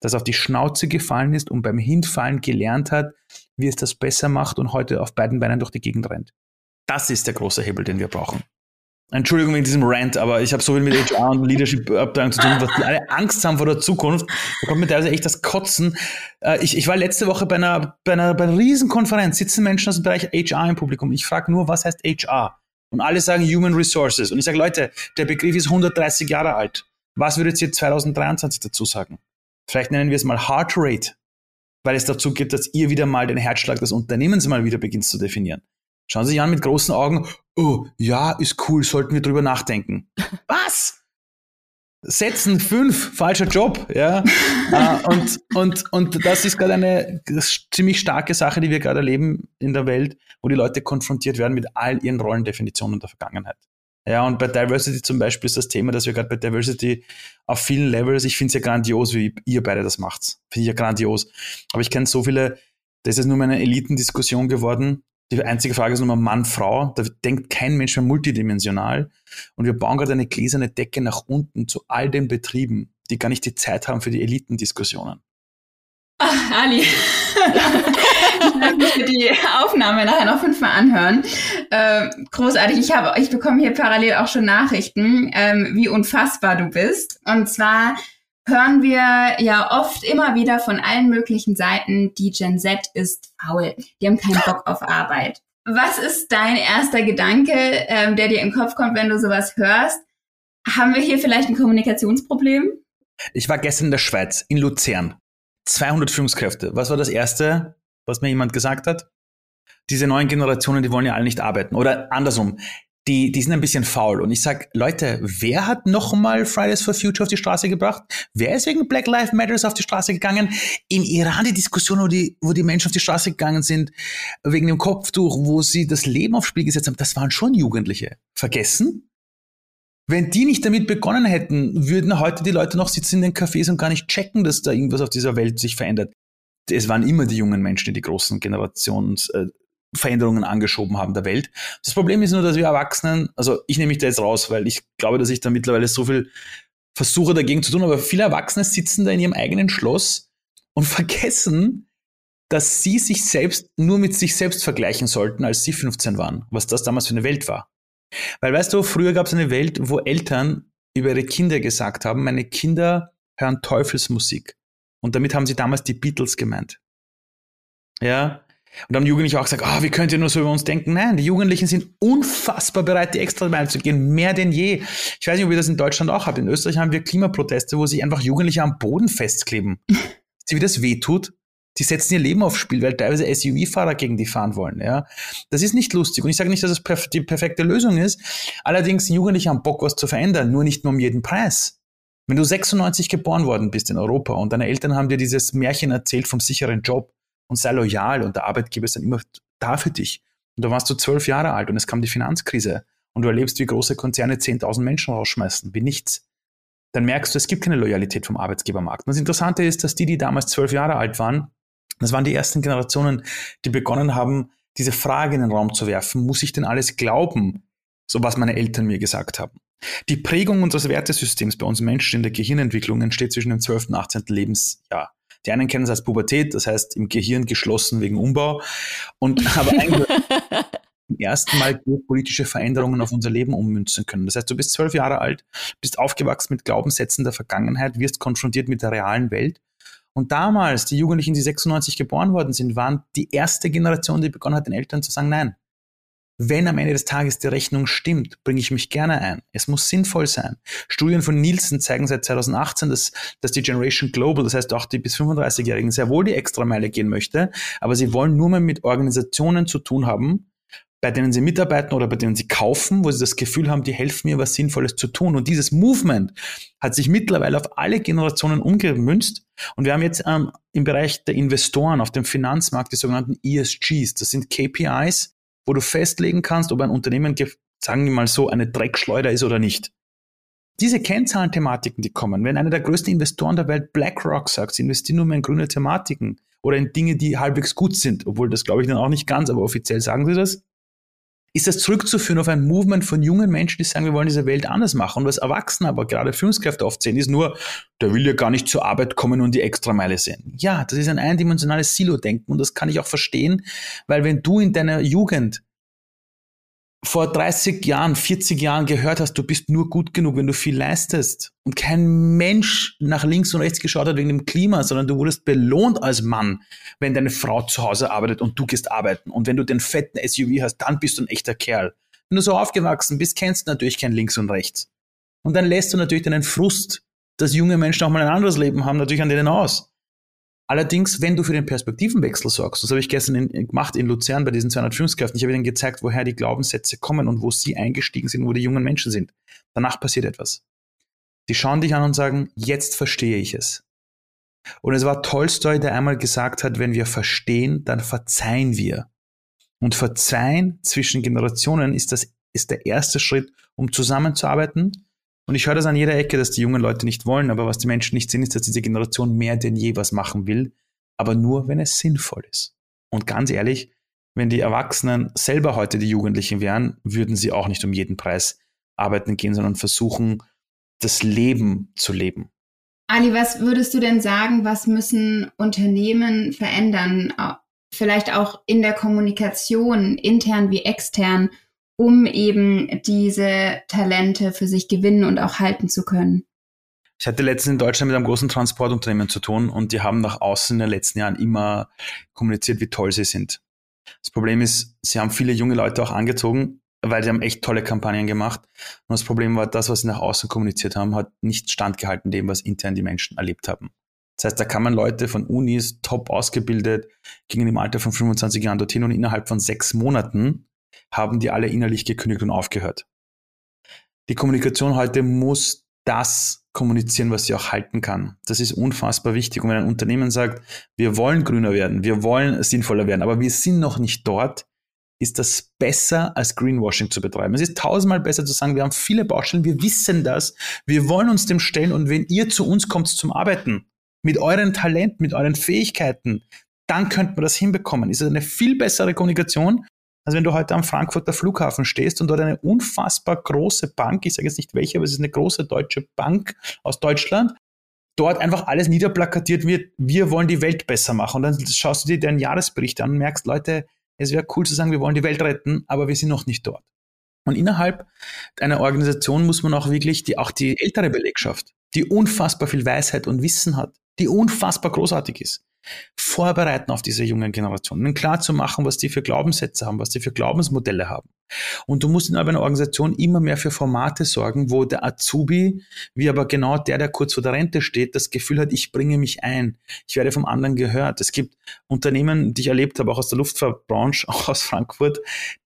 A: das auf die Schnauze gefallen ist und beim Hinfallen gelernt hat, wie es das besser macht und heute auf beiden Beinen durch die Gegend rennt. Das ist der große Hebel, den wir brauchen. Entschuldigung wegen diesem Rant, aber ich habe so viel mit HR und Leadership-Abteilung zu tun, was die alle Angst haben vor der Zukunft. Da kommt mir teilweise echt das Kotzen. Äh, ich, ich war letzte Woche bei einer, bei, einer, bei einer Riesenkonferenz, sitzen Menschen aus dem Bereich HR im Publikum. Ich frage nur, was heißt HR? Und alle sagen Human Resources. Und ich sage, Leute, der Begriff ist 130 Jahre alt. Was würdet ihr 2023 dazu sagen? Vielleicht nennen wir es mal Heart Rate, weil es dazu geht, dass ihr wieder mal den Herzschlag des Unternehmens mal wieder beginnt zu definieren schauen sich an mit großen Augen, oh, ja, ist cool, sollten wir drüber nachdenken. Was? Setzen fünf, falscher Job, ja. uh, und, und, und das ist gerade eine ziemlich starke Sache, die wir gerade erleben in der Welt, wo die Leute konfrontiert werden mit all ihren Rollendefinitionen der Vergangenheit. Ja, und bei Diversity zum Beispiel ist das Thema, dass wir gerade bei Diversity auf vielen Levels, ich finde es ja grandios, wie ihr beide das macht. Finde ich ja grandios. Aber ich kenne so viele, das ist nur mal eine Elitendiskussion geworden, die einzige Frage ist nochmal Mann, Frau. Da denkt kein Mensch mehr multidimensional. Und wir bauen gerade eine gläserne Decke nach unten zu all den Betrieben, die gar nicht die Zeit haben für die Elitendiskussionen.
C: Ach, Ali. ich für die Aufnahme nachher noch fünfmal anhören. Äh, großartig. Ich habe, ich bekomme hier parallel auch schon Nachrichten, ähm, wie unfassbar du bist. Und zwar hören wir ja oft immer wieder von allen möglichen Seiten, die Gen Z ist faul. Die haben keinen Bock auf Arbeit. Was ist dein erster Gedanke, ähm, der dir in den Kopf kommt, wenn du sowas hörst? Haben wir hier vielleicht ein Kommunikationsproblem?
A: Ich war gestern in der Schweiz, in Luzern. 200 Führungskräfte. Was war das Erste, was mir jemand gesagt hat? Diese neuen Generationen, die wollen ja alle nicht arbeiten. Oder andersrum, die, die sind ein bisschen faul. Und ich sag, Leute, wer hat nochmal Fridays for Future auf die Straße gebracht? Wer ist wegen Black Lives Matters auf die Straße gegangen? Im Iran die Diskussion, wo die, wo die Menschen auf die Straße gegangen sind, wegen dem Kopftuch, wo sie das Leben aufs Spiel gesetzt haben, das waren schon Jugendliche. Vergessen? Wenn die nicht damit begonnen hätten, würden heute die Leute noch sitzen in den Cafés und gar nicht checken, dass da irgendwas auf dieser Welt sich verändert. Es waren immer die jungen Menschen, die die großen Generations, äh, Veränderungen angeschoben haben der Welt. Das Problem ist nur, dass wir Erwachsenen, also ich nehme mich da jetzt raus, weil ich glaube, dass ich da mittlerweile so viel versuche dagegen zu tun, aber viele Erwachsene sitzen da in ihrem eigenen Schloss und vergessen, dass sie sich selbst nur mit sich selbst vergleichen sollten, als sie 15 waren, was das damals für eine Welt war. Weil weißt du, früher gab es eine Welt, wo Eltern über ihre Kinder gesagt haben, meine Kinder hören Teufelsmusik. Und damit haben sie damals die Beatles gemeint. Ja. Und haben Jugendliche auch gesagt, ah, oh, wie könnt ihr nur so über uns denken? Nein, die Jugendlichen sind unfassbar bereit, die extra Meile zu gehen, mehr denn je. Ich weiß nicht, ob ihr das in Deutschland auch habt. In Österreich haben wir Klimaproteste, wo sich einfach Jugendliche am Boden festkleben. Sie, wie das wehtut? Die setzen ihr Leben aufs Spiel, weil teilweise SUV-Fahrer gegen die fahren wollen. Ja, das ist nicht lustig. Und ich sage nicht, dass es das die perfekte Lösung ist. Allerdings sind Jugendliche haben Bock, was zu verändern, nur nicht nur um jeden Preis. Wenn du 96 geboren worden bist in Europa und deine Eltern haben dir dieses Märchen erzählt vom sicheren Job und sei loyal und der Arbeitgeber ist dann immer da für dich. Und da warst du zwölf Jahre alt und es kam die Finanzkrise und du erlebst, wie große Konzerne 10.000 Menschen rausschmeißen, wie nichts. Dann merkst du, es gibt keine Loyalität vom Arbeitsgebermarkt. Und das Interessante ist, dass die, die damals zwölf Jahre alt waren, das waren die ersten Generationen, die begonnen haben, diese Frage in den Raum zu werfen, muss ich denn alles glauben, so was meine Eltern mir gesagt haben. Die Prägung unseres Wertesystems bei uns Menschen in der Gehirnentwicklung entsteht zwischen dem 12. und 18. Lebensjahr. Die einen kennen es als Pubertät, das heißt im Gehirn geschlossen wegen Umbau. Und aber eigentlich zum ersten Mal politische Veränderungen auf unser Leben ummünzen können. Das heißt, du bist zwölf Jahre alt, bist aufgewachsen mit Glaubenssätzen der Vergangenheit, wirst konfrontiert mit der realen Welt und damals, die Jugendlichen, die 96 geboren worden sind, waren die erste Generation, die begonnen hat, den Eltern zu sagen, nein. Wenn am Ende des Tages die Rechnung stimmt, bringe ich mich gerne ein. Es muss sinnvoll sein. Studien von Nielsen zeigen seit 2018, dass, dass die Generation Global, das heißt auch die bis 35-Jährigen, sehr wohl die Extrameile gehen möchte, aber sie wollen nur mal mit Organisationen zu tun haben, bei denen sie mitarbeiten oder bei denen sie kaufen, wo sie das Gefühl haben, die helfen mir, was Sinnvolles zu tun. Und dieses Movement hat sich mittlerweile auf alle Generationen umgemünzt. Und wir haben jetzt ähm, im Bereich der Investoren auf dem Finanzmarkt die sogenannten ESGs. Das sind KPIs, wo du festlegen kannst, ob ein Unternehmen, sagen wir mal so, eine Dreckschleuder ist oder nicht. Diese Kennzahlenthematiken, die kommen, wenn einer der größten Investoren der Welt, BlackRock, sagt, sie investieren nur mehr in grüne Thematiken oder in Dinge, die halbwegs gut sind, obwohl das glaube ich dann auch nicht ganz, aber offiziell sagen sie das, ist das zurückzuführen auf ein Movement von jungen Menschen, die sagen, wir wollen diese Welt anders machen. Und was Erwachsene, aber gerade Führungskräfte oft sehen, ist nur, der will ja gar nicht zur Arbeit kommen und die Extrameile sehen. Ja, das ist ein eindimensionales Silo-Denken und das kann ich auch verstehen, weil wenn du in deiner Jugend vor 30 Jahren, 40 Jahren gehört hast, du bist nur gut genug, wenn du viel leistest und kein Mensch nach links und rechts geschaut hat wegen dem Klima, sondern du wurdest belohnt als Mann, wenn deine Frau zu Hause arbeitet und du gehst arbeiten. Und wenn du den fetten SUV hast, dann bist du ein echter Kerl. Wenn du so aufgewachsen bist, kennst du natürlich kein links und rechts. Und dann lässt du natürlich deinen Frust, dass junge Menschen auch mal ein anderes Leben haben, natürlich an denen aus. Allerdings, wenn du für den Perspektivenwechsel sorgst, das habe ich gestern in, gemacht in Luzern bei diesen 200 Führungskräften, ich habe ihnen gezeigt, woher die Glaubenssätze kommen und wo sie eingestiegen sind, wo die jungen Menschen sind. Danach passiert etwas. Die schauen dich an und sagen, jetzt verstehe ich es. Und es war Tolstoi, der einmal gesagt hat, wenn wir verstehen, dann verzeihen wir. Und verzeihen zwischen Generationen ist das, ist der erste Schritt, um zusammenzuarbeiten und ich höre das an jeder Ecke, dass die jungen Leute nicht wollen, aber was die Menschen nicht sehen, ist, dass diese Generation mehr denn je was machen will, aber nur, wenn es sinnvoll ist. Und ganz ehrlich, wenn die Erwachsenen selber heute die Jugendlichen wären, würden sie auch nicht um jeden Preis arbeiten gehen, sondern versuchen, das Leben zu leben.
C: Ali, was würdest du denn sagen, was müssen Unternehmen verändern? Vielleicht auch in der Kommunikation, intern wie extern, um eben diese Talente für sich gewinnen und auch halten zu können.
A: Ich hatte letztens in Deutschland mit einem großen Transportunternehmen zu tun und die haben nach außen in den letzten Jahren immer kommuniziert, wie toll sie sind. Das Problem ist, sie haben viele junge Leute auch angezogen, weil sie haben echt tolle Kampagnen gemacht. Und das Problem war, das, was sie nach außen kommuniziert haben, hat nicht standgehalten dem, was intern die Menschen erlebt haben. Das heißt, da kann man Leute von Unis top ausgebildet, gingen im Alter von 25 Jahren dorthin und innerhalb von sechs Monaten haben die alle innerlich gekündigt und aufgehört. Die Kommunikation heute muss das kommunizieren, was sie auch halten kann. Das ist unfassbar wichtig. Und wenn ein Unternehmen sagt, wir wollen grüner werden, wir wollen sinnvoller werden, aber wir sind noch nicht dort, ist das besser als Greenwashing zu betreiben. Es ist tausendmal besser zu sagen, wir haben viele Baustellen, wir wissen das, wir wollen uns dem stellen und wenn ihr zu uns kommt zum Arbeiten, mit euren Talenten, mit euren Fähigkeiten, dann könnte man das hinbekommen. Ist eine viel bessere Kommunikation, als wenn du heute am Frankfurter Flughafen stehst und dort eine unfassbar große Bank, ich sage jetzt nicht welche, aber es ist eine große deutsche Bank aus Deutschland, dort einfach alles niederplakatiert wird, wir wollen die Welt besser machen. Und dann schaust du dir deren Jahresbericht an und merkst, Leute, es wäre cool zu sagen, wir wollen die Welt retten, aber wir sind noch nicht dort. Und innerhalb einer Organisation muss man auch wirklich die, auch die ältere Belegschaft, die unfassbar viel Weisheit und Wissen hat, die unfassbar großartig ist, vorbereiten auf diese jungen Generationen, klar zu machen, was die für Glaubenssätze haben, was die für Glaubensmodelle haben. Und du musst in einer Organisation immer mehr für Formate sorgen, wo der Azubi, wie aber genau der, der kurz vor der Rente steht, das Gefühl hat, ich bringe mich ein, ich werde vom anderen gehört. Es gibt Unternehmen, die ich erlebt habe, auch aus der Luftfahrtbranche, auch aus Frankfurt,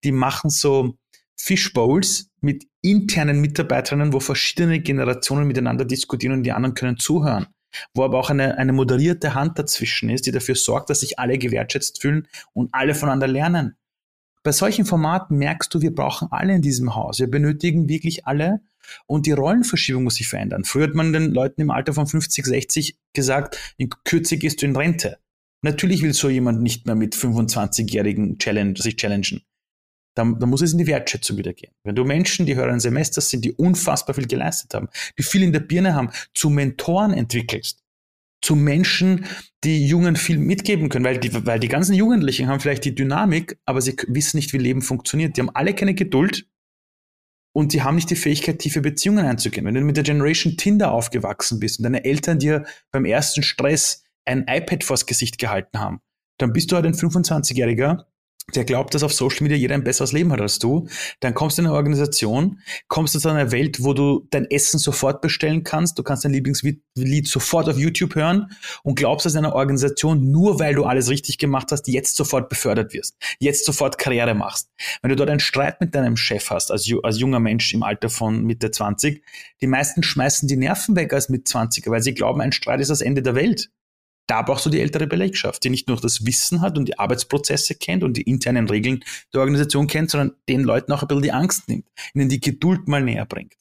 A: die machen so Fishbowls mit internen Mitarbeiterinnen, wo verschiedene Generationen miteinander diskutieren und die anderen können zuhören wo aber auch eine, eine moderierte Hand dazwischen ist, die dafür sorgt, dass sich alle gewertschätzt fühlen und alle voneinander lernen. Bei solchen Formaten merkst du, wir brauchen alle in diesem Haus. Wir benötigen wirklich alle und die Rollenverschiebung muss sich verändern. Früher hat man den Leuten im Alter von 50, 60 gesagt, in Kürze gehst du in Rente. Natürlich will so jemand nicht mehr mit 25-jährigen Challenge, sich challengen dann, dann muss es in die Wertschätzung wieder gehen. Wenn du Menschen, die höheren Semesters sind, die unfassbar viel geleistet haben, die viel in der Birne haben, zu Mentoren entwickelst, zu Menschen, die Jungen viel mitgeben können, weil die, weil die ganzen Jugendlichen haben vielleicht die Dynamik, aber sie wissen nicht, wie Leben funktioniert. Die haben alle keine Geduld und die haben nicht die Fähigkeit, tiefe Beziehungen einzugehen. Wenn du mit der Generation Tinder aufgewachsen bist und deine Eltern dir beim ersten Stress ein iPad vors Gesicht gehalten haben, dann bist du halt ein 25-Jähriger, der glaubt, dass auf Social Media jeder ein besseres Leben hat als du, dann kommst du in eine Organisation, kommst du zu einer Welt, wo du dein Essen sofort bestellen kannst, du kannst dein Lieblingslied sofort auf YouTube hören und glaubst, dass in einer Organisation, nur weil du alles richtig gemacht hast, jetzt sofort befördert wirst, jetzt sofort Karriere machst. Wenn du dort einen Streit mit deinem Chef hast, als, als junger Mensch im Alter von Mitte 20, die meisten schmeißen die Nerven weg als mit 20, weil sie glauben, ein Streit ist das Ende der Welt da brauchst du die ältere Belegschaft, die nicht nur das Wissen hat und die Arbeitsprozesse kennt und die internen Regeln der Organisation kennt, sondern den Leuten auch ein bisschen die Angst nimmt, ihnen die Geduld mal näher bringt.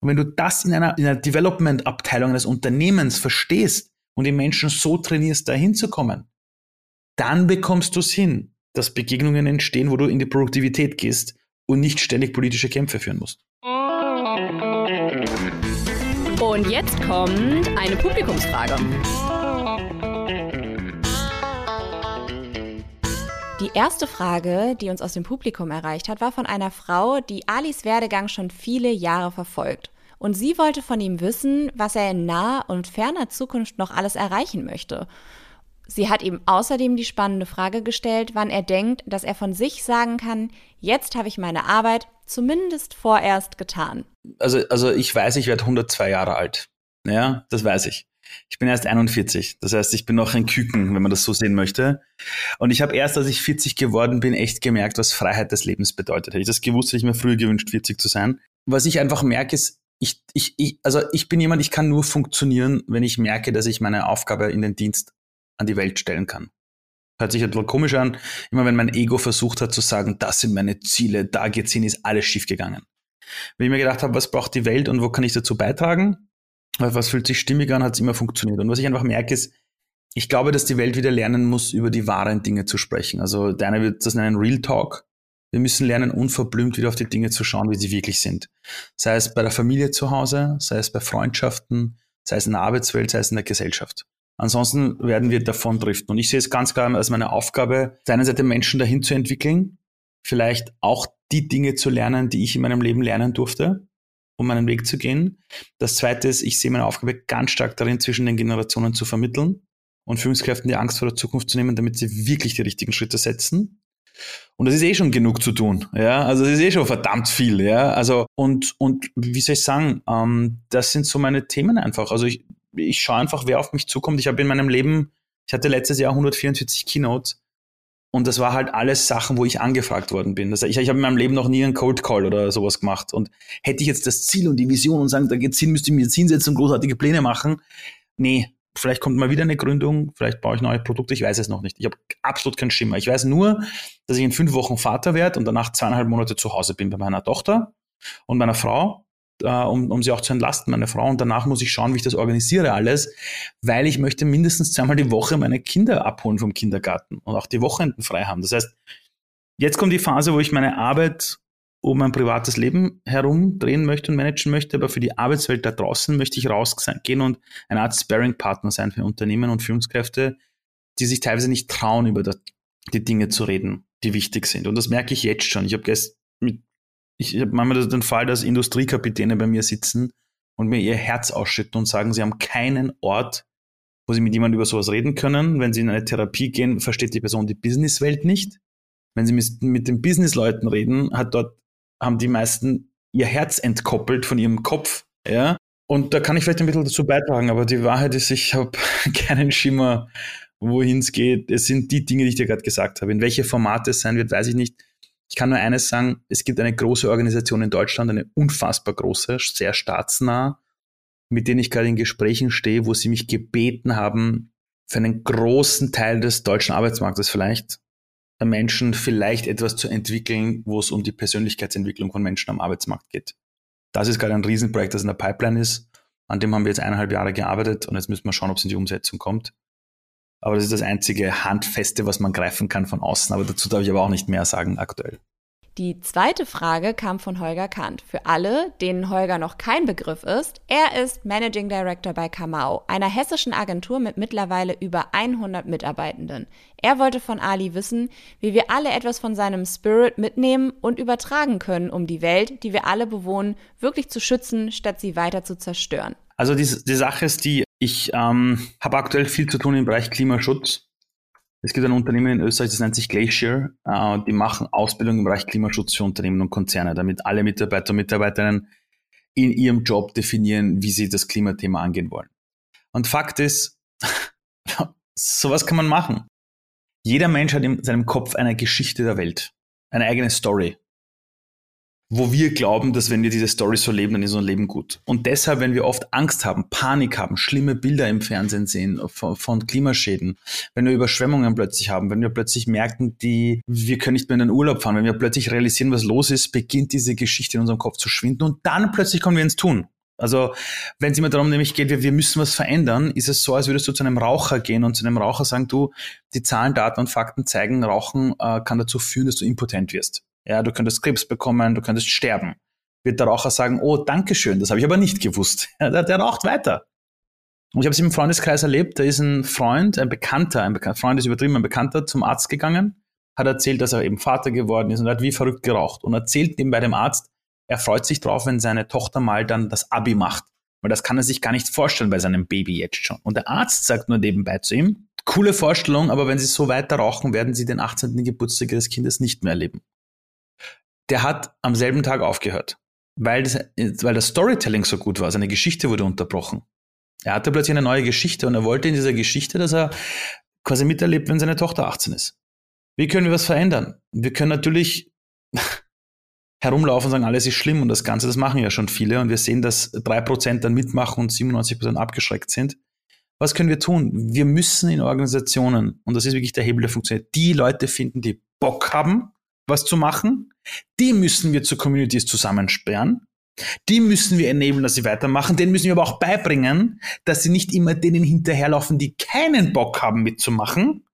A: Und wenn du das in einer, in einer Development-Abteilung eines Unternehmens verstehst und die Menschen so trainierst, da hinzukommen, dann bekommst du es hin, dass Begegnungen entstehen, wo du in die Produktivität gehst und nicht ständig politische Kämpfe führen musst.
B: Und jetzt kommt eine Publikumsfrage. Die erste Frage, die uns aus dem Publikum erreicht hat, war von einer Frau, die Alis Werdegang schon viele Jahre verfolgt. Und sie wollte von ihm wissen, was er in naher und ferner Zukunft noch alles erreichen möchte. Sie hat ihm außerdem die spannende Frage gestellt, wann er denkt, dass er von sich sagen kann, jetzt habe ich meine Arbeit zumindest vorerst getan.
A: Also, also ich weiß, ich werde 102 Jahre alt. Ja, das weiß ich. Ich bin erst 41. Das heißt, ich bin noch ein Küken, wenn man das so sehen möchte. Und ich habe erst, als ich 40 geworden bin, echt gemerkt, was Freiheit des Lebens bedeutet. Hätte ich das gewusst, hätte ich mir früher gewünscht, 40 zu sein. Was ich einfach merke, ist, ich, ich, ich, also ich bin jemand, ich kann nur funktionieren, wenn ich merke, dass ich meine Aufgabe in den Dienst an die Welt stellen kann. Hört sich bisschen komisch an. Immer wenn mein Ego versucht hat zu sagen, das sind meine Ziele, da geht's hin, ist alles schiefgegangen. Wenn ich mir gedacht habe, was braucht die Welt und wo kann ich dazu beitragen, was fühlt sich stimmig an, hat es immer funktioniert. Und was ich einfach merke, ist, ich glaube, dass die Welt wieder lernen muss, über die wahren Dinge zu sprechen. Also der wird das nennen Real Talk. Wir müssen lernen, unverblümt wieder auf die Dinge zu schauen, wie sie wirklich sind. Sei es bei der Familie zu Hause, sei es bei Freundschaften, sei es in der Arbeitswelt, sei es in der Gesellschaft. Ansonsten werden wir davon driften. Und ich sehe es ganz klar als meine Aufgabe, auf Seite Menschen dahin zu entwickeln, vielleicht auch die Dinge zu lernen, die ich in meinem Leben lernen durfte, um meinen Weg zu gehen. Das zweite ist, ich sehe meine Aufgabe ganz stark darin, zwischen den Generationen zu vermitteln und Führungskräften die Angst vor der Zukunft zu nehmen, damit sie wirklich die richtigen Schritte setzen. Und das ist eh schon genug zu tun, ja. Also das ist eh schon verdammt viel, ja. Also und und wie soll ich sagen, ähm, das sind so meine Themen einfach. Also ich ich schaue einfach, wer auf mich zukommt. Ich habe in meinem Leben, ich hatte letztes Jahr 144 Keynotes und das war halt alles Sachen, wo ich angefragt worden bin. Das, ich, ich habe in meinem Leben noch nie einen Cold Call oder sowas gemacht. Und hätte ich jetzt das Ziel und die Vision und sagen, da geht's hin, müsste ich mir jetzt hinsetzen und großartige Pläne machen. Nee, vielleicht kommt mal wieder eine Gründung, vielleicht baue ich neue Produkte, ich weiß es noch nicht. Ich habe absolut keinen Schimmer. Ich weiß nur, dass ich in fünf Wochen Vater werde und danach zweieinhalb Monate zu Hause bin bei meiner Tochter und meiner Frau äh, um, um sie auch zu entlasten, meine Frau. Und danach muss ich schauen, wie ich das organisiere alles, weil ich möchte mindestens zweimal die Woche meine Kinder abholen vom Kindergarten und auch die Wochenenden frei haben. Das heißt, jetzt kommt die Phase, wo ich meine Arbeit um mein privates Leben herumdrehen möchte und managen möchte, aber für die Arbeitswelt da draußen möchte ich rausgehen und eine Art Sparing-Partner sein für Unternehmen und Führungskräfte, die sich teilweise nicht trauen, über die Dinge zu reden, die wichtig sind. Und das merke ich jetzt schon. Ich habe gestern mit ich habe manchmal den Fall, dass Industriekapitäne bei mir sitzen und mir ihr Herz ausschütten und sagen, sie haben keinen Ort, wo sie mit jemandem über sowas reden können. Wenn sie in eine Therapie gehen, versteht die Person die Businesswelt nicht. Wenn sie mit, mit den Businessleuten reden, hat dort, haben die meisten ihr Herz entkoppelt von ihrem Kopf. Ja? Und da kann ich vielleicht ein bisschen dazu beitragen, aber die Wahrheit ist, ich habe keinen Schimmer, wohin es geht. Es sind die Dinge, die ich dir gerade gesagt habe. In welche Formate es sein wird, weiß ich nicht. Ich kann nur eines sagen, es gibt eine große Organisation in Deutschland, eine unfassbar große, sehr staatsnah, mit denen ich gerade in Gesprächen stehe, wo sie mich gebeten haben, für einen großen Teil des deutschen Arbeitsmarktes vielleicht, der Menschen vielleicht etwas zu entwickeln, wo es um die Persönlichkeitsentwicklung von Menschen am Arbeitsmarkt geht. Das ist gerade ein Riesenprojekt, das in der Pipeline ist. An dem haben wir jetzt eineinhalb Jahre gearbeitet und jetzt müssen wir schauen, ob es in die Umsetzung kommt. Aber das ist das einzige Handfeste, was man greifen kann von außen. Aber dazu darf ich aber auch nicht mehr sagen aktuell.
B: Die zweite Frage kam von Holger Kant. Für alle, denen Holger noch kein Begriff ist, er ist Managing Director bei Kamau, einer hessischen Agentur mit mittlerweile über 100 Mitarbeitenden. Er wollte von Ali wissen, wie wir alle etwas von seinem Spirit mitnehmen und übertragen können, um die Welt, die wir alle bewohnen, wirklich zu schützen, statt sie weiter zu zerstören.
A: Also die, die Sache ist die, ich ähm, habe aktuell viel zu tun im Bereich Klimaschutz. Es gibt ein Unternehmen in Österreich, das nennt sich Glacier. Äh, die machen Ausbildung im Bereich Klimaschutz für Unternehmen und Konzerne, damit alle Mitarbeiter und Mitarbeiterinnen in ihrem Job definieren, wie sie das Klimathema angehen wollen. Und Fakt ist, sowas kann man machen. Jeder Mensch hat in seinem Kopf eine Geschichte der Welt, eine eigene Story wo wir glauben, dass wenn wir diese Story so leben, dann ist unser Leben gut. Und deshalb, wenn wir oft Angst haben, Panik haben, schlimme Bilder im Fernsehen sehen von, von, Klimaschäden, wenn wir Überschwemmungen plötzlich haben, wenn wir plötzlich merken, die, wir können nicht mehr in den Urlaub fahren, wenn wir plötzlich realisieren, was los ist, beginnt diese Geschichte in unserem Kopf zu schwinden und dann plötzlich kommen wir ins Tun. Also, wenn es immer darum nämlich geht, wir, wir müssen was verändern, ist es so, als würdest du zu einem Raucher gehen und zu einem Raucher sagen, du, die Zahlen, Daten und Fakten zeigen, Rauchen äh, kann dazu führen, dass du impotent wirst. Ja, du könntest Krebs bekommen, du könntest sterben. Wird der Raucher sagen, oh, Dankeschön, das habe ich aber nicht gewusst. Der, der raucht weiter. Und ich habe es im Freundeskreis erlebt, da ist ein Freund, ein Bekannter, ein Bekannter, Freund ist übertrieben, ein Bekannter zum Arzt gegangen, hat erzählt, dass er eben Vater geworden ist und hat wie verrückt geraucht und erzählt ihm bei dem Arzt, er freut sich drauf, wenn seine Tochter mal dann das Abi macht. Weil das kann er sich gar nicht vorstellen bei seinem Baby jetzt schon. Und der Arzt sagt nur nebenbei zu ihm, coole Vorstellung, aber wenn Sie so weiter rauchen, werden Sie den 18. Geburtstag Ihres Kindes nicht mehr erleben der hat am selben Tag aufgehört, weil das, weil das Storytelling so gut war. Seine Geschichte wurde unterbrochen. Er hatte plötzlich eine neue Geschichte und er wollte in dieser Geschichte, dass er quasi miterlebt, wenn seine Tochter 18 ist. Wie können wir was verändern? Wir können natürlich herumlaufen und sagen, alles ist schlimm und das Ganze, das machen ja schon viele und wir sehen, dass 3% dann mitmachen und 97% abgeschreckt sind. Was können wir tun? Wir müssen in Organisationen, und das ist wirklich der Hebel, der funktioniert, die Leute finden, die Bock haben, was zu machen. Die müssen wir zu Communities zusammensperren. Die müssen wir enablen, dass sie weitermachen. Den müssen wir aber auch beibringen, dass sie nicht immer denen hinterherlaufen, die keinen Bock haben mitzumachen,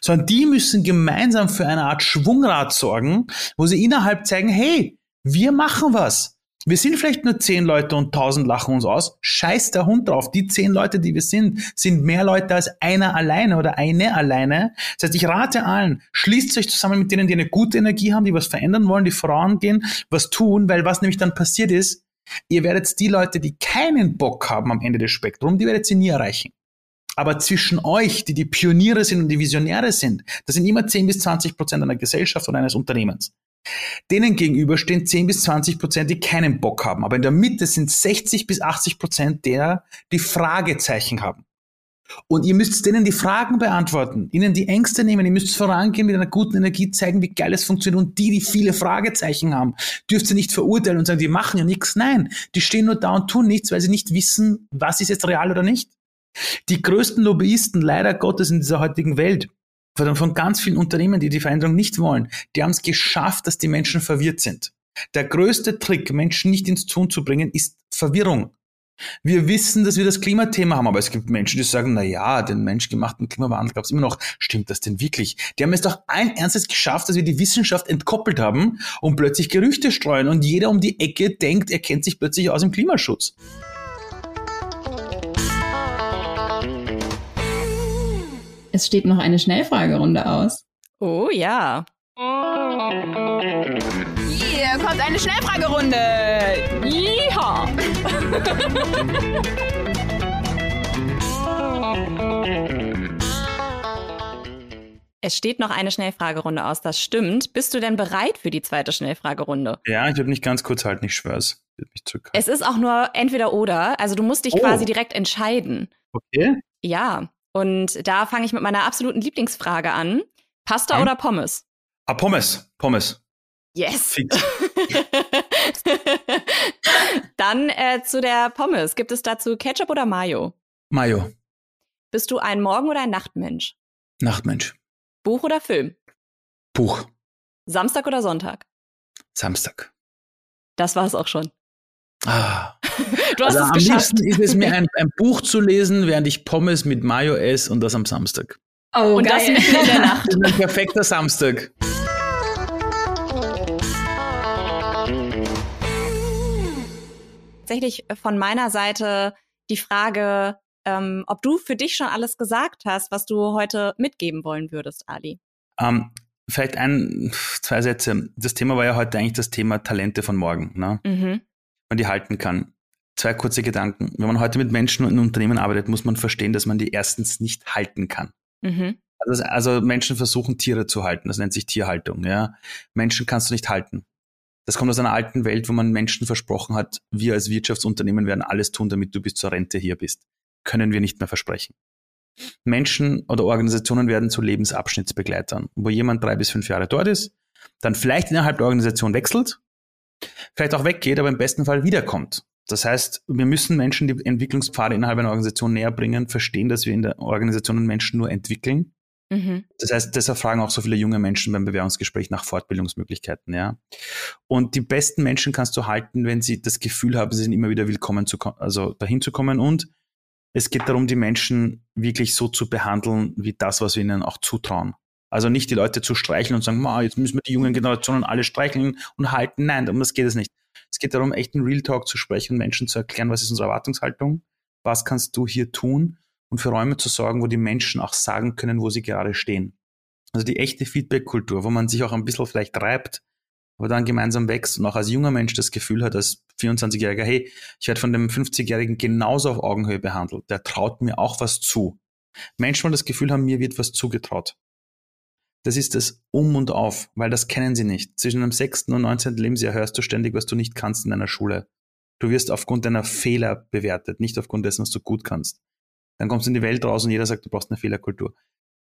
A: sondern die müssen gemeinsam für eine Art Schwungrad sorgen, wo sie innerhalb zeigen, hey, wir machen was. Wir sind vielleicht nur zehn Leute und tausend lachen uns aus. Scheiß der Hund drauf. Die zehn Leute, die wir sind, sind mehr Leute als einer alleine oder eine alleine. Das heißt, ich rate allen, schließt euch zusammen mit denen, die eine gute Energie haben, die was verändern wollen, die vorangehen, was tun, weil was nämlich dann passiert ist, ihr werdet die Leute, die keinen Bock haben am Ende des Spektrums, die werdet ihr nie erreichen. Aber zwischen euch, die die Pioniere sind und die Visionäre sind, das sind immer 10 bis 20 Prozent einer Gesellschaft oder eines Unternehmens. Denen gegenüber stehen 10 bis 20 Prozent, die keinen Bock haben. Aber in der Mitte sind 60 bis 80 Prozent der, die Fragezeichen haben. Und ihr müsst denen die Fragen beantworten, ihnen die Ängste nehmen, ihr müsst vorangehen mit einer guten Energie, zeigen, wie geil es funktioniert. Und die, die viele Fragezeichen haben, dürft ihr nicht verurteilen und sagen, die machen ja nichts. Nein, die stehen nur da und tun nichts, weil sie nicht wissen, was ist jetzt real oder nicht. Die größten Lobbyisten, leider Gottes, in dieser heutigen Welt, von ganz vielen Unternehmen, die die Veränderung nicht wollen, die haben es geschafft, dass die Menschen verwirrt sind. Der größte Trick, Menschen nicht ins Tun zu bringen, ist Verwirrung. Wir wissen, dass wir das Klimathema haben, aber es gibt Menschen, die sagen, na ja, den menschgemachten Klimawandel gab es immer noch. Stimmt das denn wirklich? Die haben es doch ein Ernstes geschafft, dass wir die Wissenschaft entkoppelt haben und plötzlich Gerüchte streuen und jeder um die Ecke denkt, er kennt sich plötzlich aus im Klimaschutz.
C: Es steht noch eine Schnellfragerunde aus.
B: Oh ja.
C: Hier kommt eine Schnellfragerunde.
B: Yeehaw. Es steht noch eine Schnellfragerunde aus, das stimmt. Bist du denn bereit für die zweite Schnellfragerunde?
A: Ja, ich würde mich ganz kurz halten, ich schwör's.
B: Es ist auch nur entweder oder, also du musst dich oh. quasi direkt entscheiden.
A: Okay.
B: Ja, und da fange ich mit meiner absoluten Lieblingsfrage an. Pasta hm? oder Pommes?
A: Ah, Pommes. Pommes.
B: Yes. Dann äh, zu der Pommes. Gibt es dazu Ketchup oder Mayo?
A: Mayo.
B: Bist du ein Morgen- oder ein Nachtmensch?
A: Nachtmensch.
B: Buch oder Film?
A: Buch.
B: Samstag oder Sonntag?
A: Samstag.
B: Das war's auch schon.
A: Ah.
B: Du hast
A: also
B: es
A: am
B: geschafft.
A: liebsten ist es mir ein, ein, Buch zu lesen, während ich Pommes mit Mayo esse und das am Samstag.
B: Oh, und geil. das mitten in der Nacht.
A: Das ist ein perfekter Samstag.
B: Tatsächlich von meiner Seite die Frage, ähm, ob du für dich schon alles gesagt hast, was du heute mitgeben wollen würdest, Ali.
A: Ähm, vielleicht ein, zwei Sätze. Das Thema war ja heute eigentlich das Thema Talente von morgen, ne? Mhm. Man die halten kann. Zwei kurze Gedanken. Wenn man heute mit Menschen in Unternehmen arbeitet, muss man verstehen, dass man die erstens nicht halten kann. Mhm. Also, also, Menschen versuchen Tiere zu halten. Das nennt sich Tierhaltung. Ja? Menschen kannst du nicht halten. Das kommt aus einer alten Welt, wo man Menschen versprochen hat, wir als Wirtschaftsunternehmen werden alles tun, damit du bis zur Rente hier bist. Können wir nicht mehr versprechen. Menschen oder Organisationen werden zu Lebensabschnittsbegleitern, wo jemand drei bis fünf Jahre dort ist, dann vielleicht innerhalb der Organisation wechselt, vielleicht auch weggeht, aber im besten Fall wiederkommt. Das heißt, wir müssen Menschen die Entwicklungspfade innerhalb einer Organisation näher bringen, verstehen, dass wir in der Organisation Menschen nur entwickeln. Mhm. Das heißt, deshalb fragen auch so viele junge Menschen beim Bewerbungsgespräch nach Fortbildungsmöglichkeiten, ja. Und die besten Menschen kannst du halten, wenn sie das Gefühl haben, sie sind immer wieder willkommen zu, also dahin zu kommen und es geht darum, die Menschen wirklich so zu behandeln, wie das, was wir ihnen auch zutrauen. Also nicht die Leute zu streicheln und sagen, jetzt müssen wir die jungen Generationen alle streicheln und halten. Nein, um das geht es nicht. Es geht darum, echt einen Real Talk zu sprechen, Menschen zu erklären, was ist unsere Erwartungshaltung, was kannst du hier tun und für Räume zu sorgen, wo die Menschen auch sagen können, wo sie gerade stehen. Also die echte Feedback-Kultur, wo man sich auch ein bisschen vielleicht reibt, aber dann gemeinsam wächst und auch als junger Mensch das Gefühl hat, als 24-Jähriger, hey, ich werde von dem 50-Jährigen genauso auf Augenhöhe behandelt. Der traut mir auch was zu. Menschen wollen das Gefühl haben, mir wird was zugetraut. Das ist das Um und Auf, weil das kennen sie nicht. Zwischen dem 6. und 19. Lebensjahr hörst du ständig, was du nicht kannst in deiner Schule. Du wirst aufgrund deiner Fehler bewertet, nicht aufgrund dessen, was du gut kannst. Dann kommst du in die Welt raus und jeder sagt, du brauchst eine Fehlerkultur.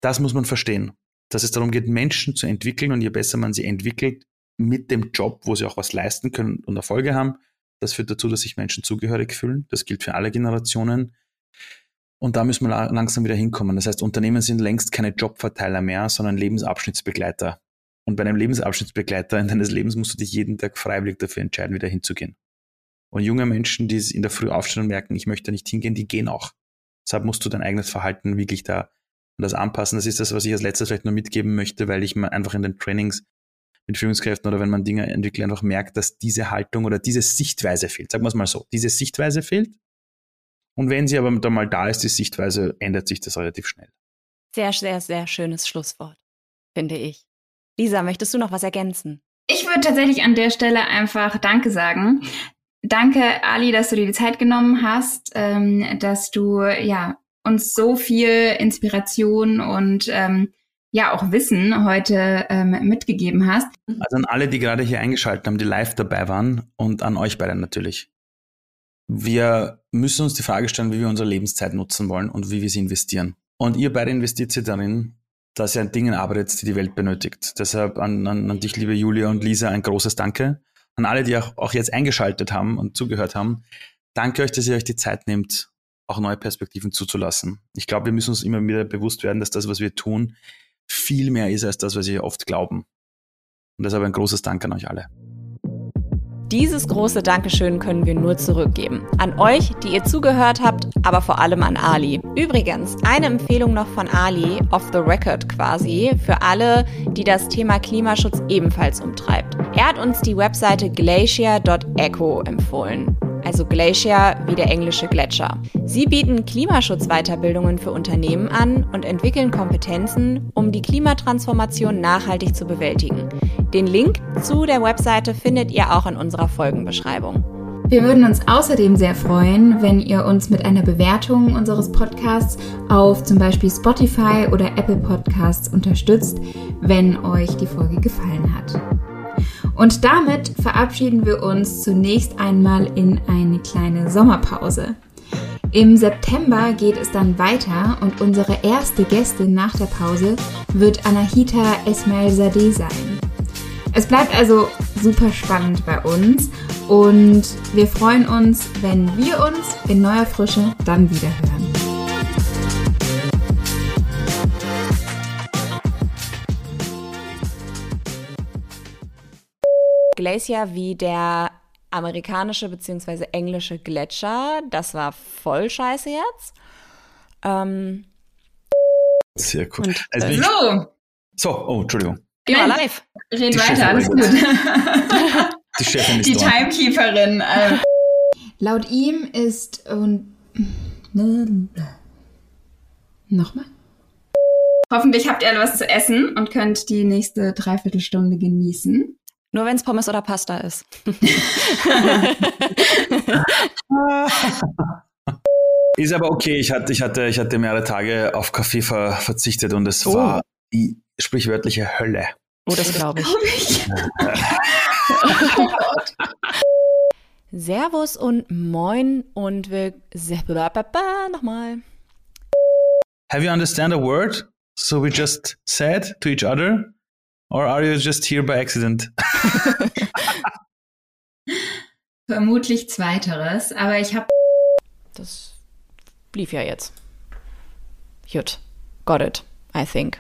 A: Das muss man verstehen, dass es darum geht, Menschen zu entwickeln und je besser man sie entwickelt mit dem Job, wo sie auch was leisten können und Erfolge haben, das führt dazu, dass sich Menschen zugehörig fühlen. Das gilt für alle Generationen. Und da müssen wir langsam wieder hinkommen. Das heißt, Unternehmen sind längst keine Jobverteiler mehr, sondern Lebensabschnittsbegleiter. Und bei einem Lebensabschnittsbegleiter in deines Lebens musst du dich jeden Tag freiwillig dafür entscheiden, wieder hinzugehen. Und junge Menschen, die in der Früh aufstehen und merken, ich möchte nicht hingehen, die gehen auch. Deshalb musst du dein eigenes Verhalten wirklich da an das anpassen. Das ist das, was ich als letztes vielleicht nur mitgeben möchte, weil ich mir einfach in den Trainings mit Führungskräften oder wenn man Dinge entwickelt, einfach merkt, dass diese Haltung oder diese Sichtweise fehlt. Sagen wir es mal so. Diese Sichtweise fehlt und wenn sie aber dann mal da ist, die Sichtweise, ändert sich das relativ schnell.
B: Sehr, sehr, sehr schönes Schlusswort, finde ich. Lisa, möchtest du noch was ergänzen?
C: Ich würde tatsächlich an der Stelle einfach Danke sagen. Danke, Ali, dass du dir die Zeit genommen hast, ähm, dass du ja uns so viel Inspiration und ähm, ja auch Wissen heute ähm, mitgegeben hast.
A: Also an alle, die gerade hier eingeschaltet haben, die live dabei waren und an euch beide natürlich. Wir müssen uns die Frage stellen, wie wir unsere Lebenszeit nutzen wollen und wie wir sie investieren. Und ihr beide investiert sie darin, dass ihr an Dingen arbeitet, die die Welt benötigt. Deshalb an, an, an dich, liebe Julia und Lisa, ein großes Danke. An alle, die auch, auch jetzt eingeschaltet haben und zugehört haben. Danke euch, dass ihr euch die Zeit nehmt, auch neue Perspektiven zuzulassen. Ich glaube, wir müssen uns immer wieder bewusst werden, dass das, was wir tun, viel mehr ist als das, was wir oft glauben. Und deshalb ein großes Dank an euch alle.
B: Dieses große Dankeschön können wir nur zurückgeben. An euch, die ihr zugehört habt, aber vor allem an Ali. Übrigens, eine Empfehlung noch von Ali, off the record quasi, für alle, die das Thema Klimaschutz ebenfalls umtreibt. Er hat uns die Webseite glacier.echo empfohlen also Glacier wie der englische Gletscher. Sie bieten Klimaschutzweiterbildungen für Unternehmen an und entwickeln Kompetenzen, um die Klimatransformation nachhaltig zu bewältigen. Den Link zu der Webseite findet ihr auch in unserer Folgenbeschreibung.
C: Wir würden uns außerdem sehr freuen, wenn ihr uns mit einer Bewertung unseres Podcasts auf zum Beispiel Spotify oder Apple Podcasts unterstützt, wenn euch die Folge gefallen hat. Und damit verabschieden wir uns zunächst einmal in eine kleine Sommerpause. Im September geht es dann weiter und unsere erste Gästin nach der Pause wird Anahita Esmail Sadeh sein. Es bleibt also super spannend bei uns und wir freuen uns, wenn wir uns in neuer Frische dann wieder hören.
B: Glacier wie der amerikanische bzw. englische Gletscher. Das war voll scheiße jetzt. Ähm,
A: Sehr cool.
B: Und,
A: Also
B: äh,
C: So,
A: so, oh, Entschuldigung.
B: geh mal live.
C: red
A: Die
C: weiter, alles gut.
A: Die Chefin ist
C: Die. Timekeeperin. Äh. Laut ihm ist und nochmal. Hoffentlich habt ihr was zu essen und könnt die nächste Dreiviertelstunde genießen.
B: Nur wenn es Pommes oder Pasta ist.
A: Ist aber okay. Ich hatte, ich hatte, ich hatte mehrere Tage auf Kaffee ver, verzichtet und es
B: Oh.
A: war die sprichwörtliche Hölle.
B: Oh, das glaube ich. Servus und Moin und wir. Nochmal.
A: Have you understand a word? So we just said to each other? Or are you just here by accident?
C: Vermutlich zweiteres, aber ich habe
B: Das lief ja jetzt. Gut. Got it, I think.